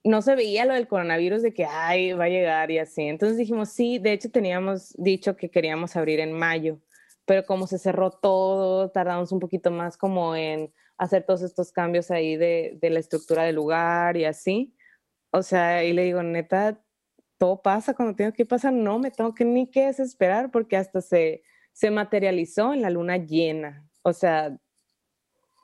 no se veía lo del coronavirus de que, ay, va a llegar y así. Entonces dijimos, sí, de hecho teníamos dicho que queríamos abrir en mayo, pero como se cerró todo, tardamos un poquito más como en hacer todos estos cambios ahí de, la estructura del lugar y así. O sea, y le digo, neta, todo pasa cuando tengo que pasar, no me tengo que ni que desesperar porque hasta se, se materializó en la luna llena. O sea,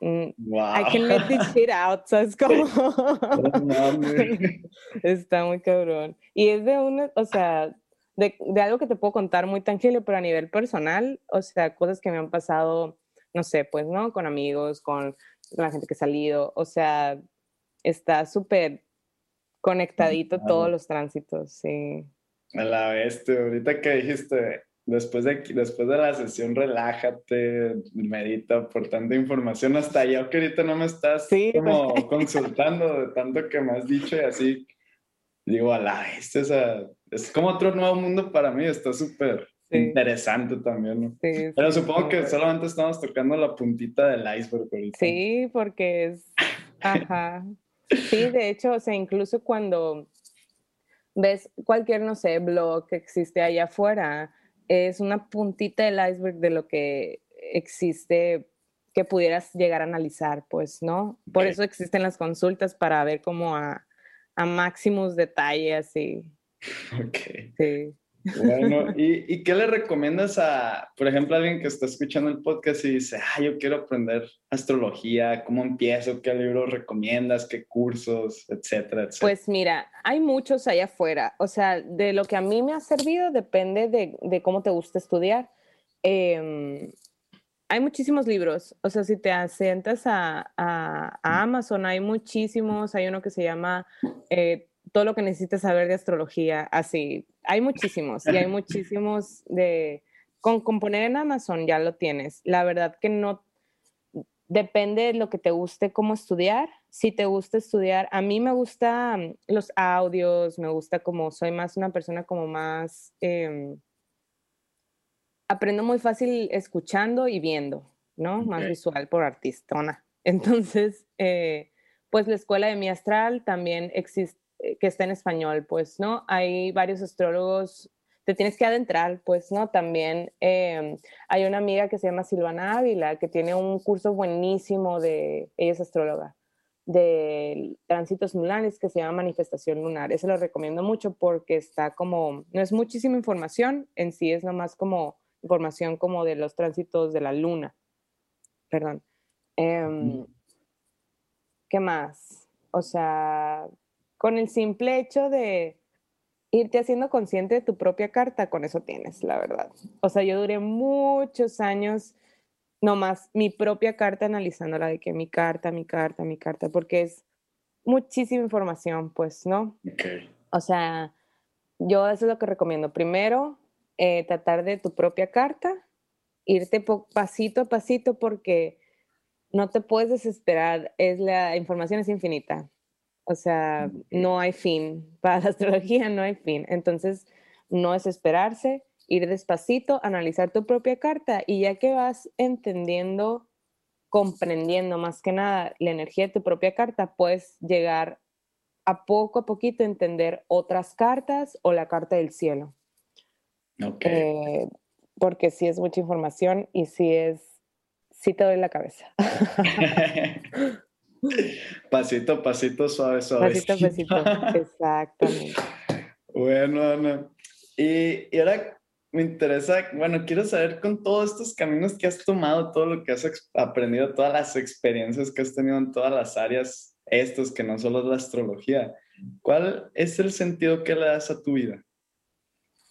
Wow. I can let this shit out, ¿sabes cómo? Está muy cabrón. Y es de una, o sea, de, de, algo que te puedo contar muy tangible, pero a nivel personal, o sea, cosas que me han pasado, no sé, pues, ¿no? Con amigos, con la gente que ha salido, o sea, está súper conectadito todos los tránsitos, sí. A la vez, ahorita que dijiste, Después de, después de la sesión, relájate, medita por tanta información. Hasta yo que ahorita no me estás como consultando de tanto que me has dicho y así. Digo, a la vez, es como otro nuevo mundo para mí. Está súper interesante también, ¿no? Pero supongo que solamente estamos tocando la puntita del iceberg ahorita. Sí, porque es... Ajá. Sí, de hecho, o sea, incluso cuando ves cualquier, no sé, blog que existe allá afuera, es una puntita del iceberg de lo que existe que pudieras llegar a analizar, pues, ¿no? Por eso existen las consultas para ver como a, a máximos detalles y... Ok. Sí. Bueno, ¿y, ¿y, qué le recomiendas a, por ejemplo, a alguien que está escuchando el podcast y dice, ah, yo quiero aprender astrología, ¿cómo empiezo? ¿Qué libros recomiendas? ¿Qué cursos? Etcétera, etcétera. Pues mira, hay muchos allá afuera. O sea, de lo que a mí me ha servido depende de, de cómo te gusta estudiar. Eh, hay muchísimos libros. O sea, si te asientas a, a, a, Amazon, hay muchísimos. Hay uno que se llama... Eh, todo lo que necesitas saber de astrología, así, hay muchísimos y hay muchísimos de, con, componer en Amazon ya lo tienes. La verdad que no, depende de lo que te guste cómo estudiar. Si te gusta estudiar, a mí me gusta mm, los audios, me gusta como, soy más una persona como más, eh, aprendo muy fácil escuchando y viendo, ¿no? Más visual por artista. Entonces, eh, pues la escuela de mi astral también existe que está en español, pues, ¿no? Hay varios astrólogos, te tienes que adentrar, pues, ¿no? También em, hay una amiga que se llama Silvana Ávila, que tiene un curso buenísimo de, ella es astróloga, de tránsitos lunares que se llama manifestación lunar. Eso lo recomiendo mucho porque está como, no es muchísima información, en sí es nomás como información como de los tránsitos de la luna. Perdón. Em, ¿Qué más? O sea, con el simple hecho de irte haciendo consciente de tu propia carta, con eso tienes, la verdad. O sea, yo duré muchos años nomás mi propia carta analizándola de que mi carta, mi carta, mi carta, porque es muchísima información, pues, ¿no? O sea, yo eso es lo que recomiendo. Primero, eh, tratar de tu propia carta, irte pasito a pasito porque no te puedes desesperar, es la información es infinita. O sea, no hay fin. Para la astrología no hay fin. Entonces, no es esperarse, ir despacito, analizar tu propia carta y ya que vas entendiendo, comprendiendo más que nada la energía de tu propia carta, puedes llegar a poco a poquito entender otras cartas o la carta del cielo. Ok. Eh, porque sí es mucha información y sí es, sí te doy la cabeza. pasito, pasito, suave, suave. Pasito, pasito, exactamente. Bueno, Ana. Y, y ahora me interesa, bueno, quiero saber con todos estos caminos que has tomado, todo lo que has aprendido, todas las experiencias que has tenido en todas las áreas, estos que no solo es la astrología, ¿cuál es el sentido que le das a tu vida?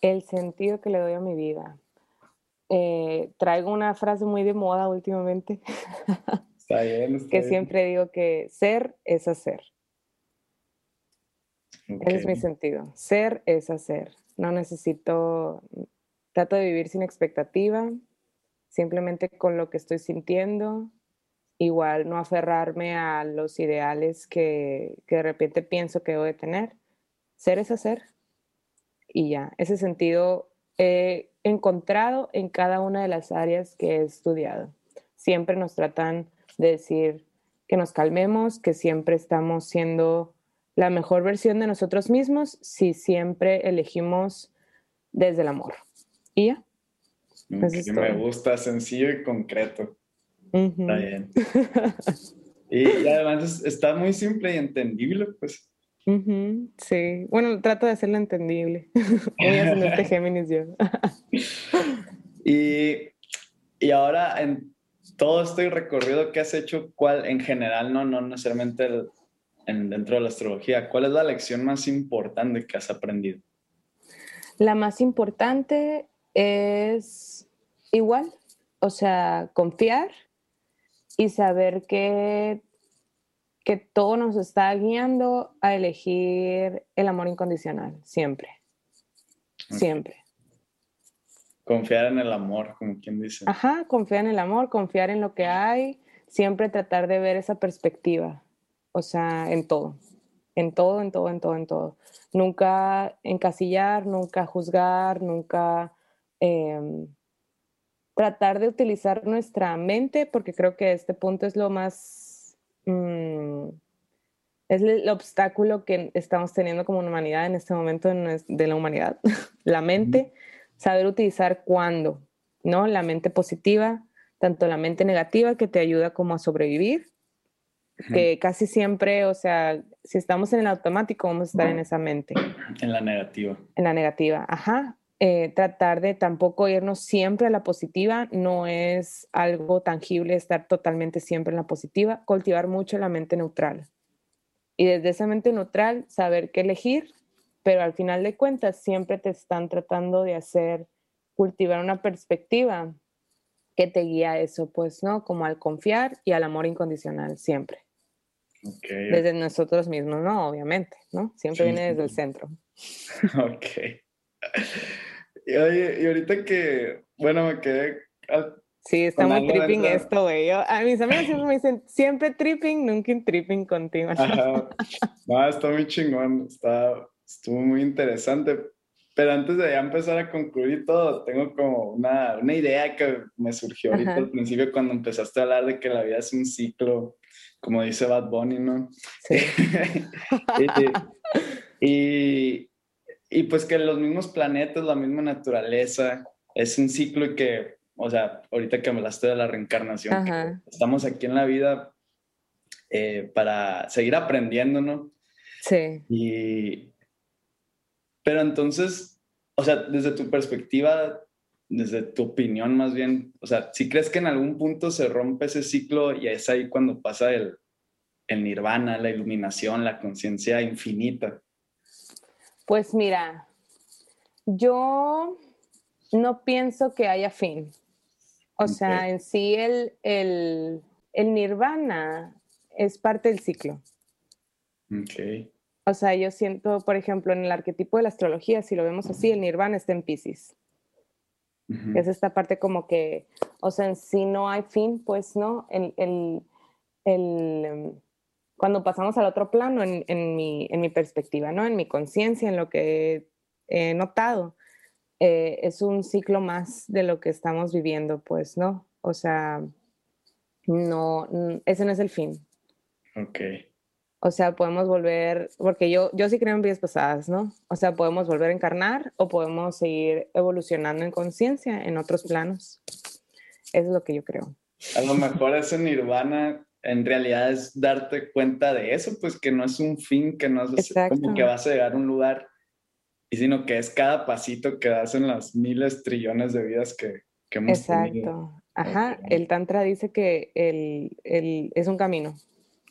El sentido que le doy a mi vida. Eh, traigo una frase muy de moda últimamente. Está bien. Está que siempre digo que ser es hacer. Ese es mi sentido. Ser es hacer. No necesito Trato de vivir sin expectativa, simplemente con lo que estoy sintiendo. Igual no aferrarme a los ideales que, de repente pienso que debo de tener. Ser es hacer. Y ya, ese sentido he encontrado en cada una de las áreas que he estudiado. Siempre nos tratan de decir que nos calmemos, que siempre estamos siendo la mejor versión de nosotros mismos si siempre elegimos desde el amor. Y ya. me gusta, sencillo y concreto. Está bien. y, además está muy simple y entendible, pues. Sí, bueno, trato de hacerlo entendible. Voy haciendo este Géminis yo. y, y ahora, en todo este recorrido que has hecho, ¿cuál en general, no, no necesariamente en, dentro de la astrología, cuál es la lección más importante que has aprendido? La más importante es igual, o sea, confiar y saber que, que todo nos está guiando a elegir el amor incondicional, siempre, siempre. Confiar en el amor, como quien dice. Ajá, confiar en el amor, confiar en lo que hay, siempre tratar de ver esa perspectiva, o sea, en todo, en todo, en todo, en todo, en todo. Nunca encasillar, nunca juzgar, nunca Em, tratar de utilizar nuestra mente, porque creo que este punto es lo más, mm, es el obstáculo que estamos teniendo como humanidad en este momento de la humanidad, la mente, saber utilizar cuándo, ¿no? La mente positiva, tanto la mente negativa que te ayuda como a sobrevivir, que casi siempre, o sea, si estamos en el automático, vamos a estar en esa mente. En la negativa. En la negativa, ajá. Eh, tratar de tampoco irnos siempre a la positiva, no es algo tangible estar totalmente siempre en la positiva, cultivar mucho la mente neutral. Y desde esa mente neutral, saber qué elegir, pero al final de cuentas siempre te están tratando de hacer cultivar una perspectiva que te guía a eso, pues, ¿no? Como al confiar y al amor incondicional, siempre. Desde nosotros mismos, ¿no? Obviamente, ¿no? Siempre viene desde el centro. Ok. Y, oye, y ahorita que, bueno, me quedé... sí, está muy tripping esto, güey. A mis amigos siempre me dicen, siempre tripping, nunca tripping contigo. Ajá. No, está muy chingón, está, estuvo muy interesante. Pero antes de ya empezar a concluir todo, tengo como una, una idea que me surgió ahorita al principio cuando empezaste a hablar de que la vida es un ciclo, como dice Bad Bunny, ¿no? Sí. y, y pues que los mismos planetas, la misma naturaleza, es un ciclo y que, o sea, ahorita que me hablaste de la reencarnación, estamos aquí en la vida eh, para seguir aprendiendo, ¿no? Sí. Y, pero entonces, o sea, desde tu perspectiva, desde tu opinión más bien, o sea, si crees que en algún punto se rompe ese ciclo y es ahí cuando pasa el, el nirvana, la iluminación, la conciencia infinita. Pues mira, yo no pienso que haya fin. O sea, en sí el, el, el, nirvana es parte del ciclo. Ok. O sea, yo siento, por ejemplo, en el arquetipo de la astrología, si lo vemos así, el nirvana está en Pisces. Es esta parte como que, o sea, en sí no hay fin, pues, ¿no? El, el, el em, cuando pasamos al otro plano, en, en, mi, en mi perspectiva, ¿no? En mi conciencia, en lo que he notado, eh, es un ciclo más de lo que estamos viviendo, pues, ¿no? O sea, no, ese no es el fin. Ok. O sea, podemos volver, porque yo, yo sí creo en vidas pasadas, ¿no? O sea, podemos volver a encarnar o podemos seguir evolucionando en conciencia en otros planos. Eso es lo que yo creo. A lo mejor ese nirvana en realidad es darte cuenta de eso, pues que no es un fin, que no es como que vas a llegar a un lugar y sino que es cada pasito que das en las miles trillones de vidas que, que hemos Exacto. Ajá, el Tantra dice que el, el, es un camino,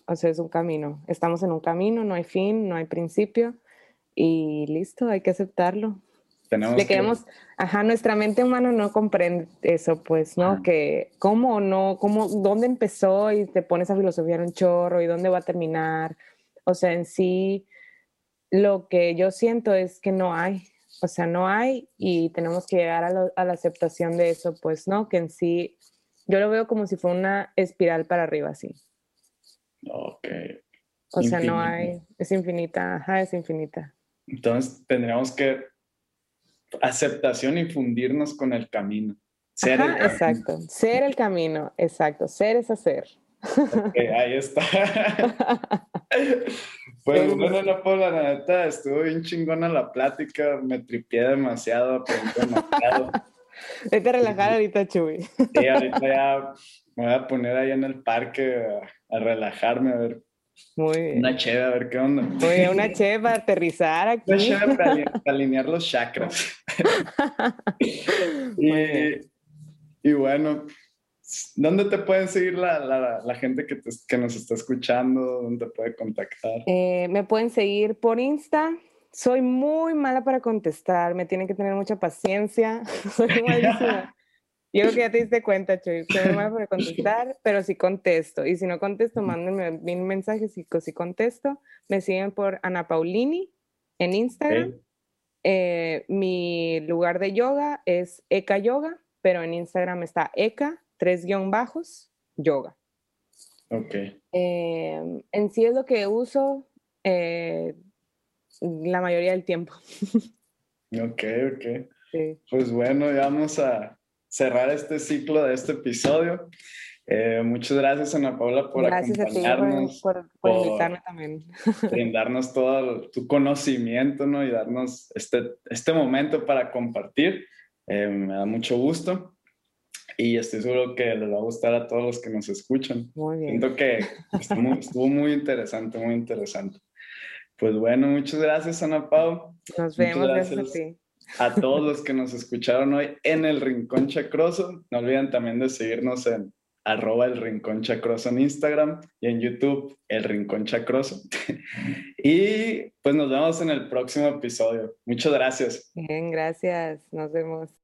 o sea, es un camino. Estamos en un camino, no hay fin, no hay principio y listo, hay que aceptarlo. Tenemos que... queremos, ajá, nuestra mente humana no comprende eso, pues, ¿no? Que cómo no, cómo, dónde empezó y te pones a filosofiar un chorro y dónde va a terminar. O sea, en sí, lo que yo siento es que no hay, o sea, no hay y tenemos que llegar a, la aceptación de eso, pues, ¿no? Que en sí, yo lo veo como si fuera una espiral para arriba, así. Ok. O sea, no hay, es infinita, ajá, es infinita. Entonces tendríamos que aceptación y fundirnos con el camino. Ser el camino. Exacto, ser el camino, exacto, ser es hacer. ahí está. Pues bueno, no, por la neta, estuvo bien chingona la plática, me tripié demasiado, aprendí demasiado. Vete a relajar ahorita, Chuy. Sí, ahorita ya me voy a poner ahí en el parque a, relajarme, a ver. Muy. Una cheve, a ver qué onda. Muy una cheve para aterrizar aquí. Una cheve para, alinear los chakras. y, y bueno, ¿Dónde te pueden seguir la, la, la gente que, que, nos está escuchando? ¿Dónde te puede contactar? Eh, me pueden seguir por Insta. Soy muy mala para contestar, me tienen que tener mucha paciencia. Soy malísima. Yo creo que ya te diste cuenta, Chuy. Muy mala para contestar, pero sí contesto. Y si no contesto, mándenme un mensaje si, si contesto. Me siguen por Ana Paulini en Instagram. Eh, mi lugar de yoga es Eka Yoga, pero en Instagram está Eka tres guion bajos, yoga. Ok. Em, en sí es lo que uso eh, la mayoría del tiempo. ok, ok. Pues bueno, ya vamos a cerrar este ciclo de este episodio. Eh, muchas gracias, Ana Paula, por acompañarnos. por, por, invitarme también. Brindarnos todo tu conocimiento, ¿no? Y darnos este, este momento para compartir. Eh, me da mucho gusto y estoy seguro que les va a gustar a todos los que nos escuchan. Muy bien. Siento que estuvo, muy interesante, muy interesante. Pues bueno, muchas gracias, Ana Pau. Nos vemos, gracias, a ti. A todos los que nos escucharon hoy en el Rincón Chacroso. No olviden también de seguirnos en arroba el Rincón Chacroso en Instagram y en YouTube el Rincón Chacroso. y pues nos vemos en el próximo episodio. Muchas gracias. Bien, gracias. Nos vemos.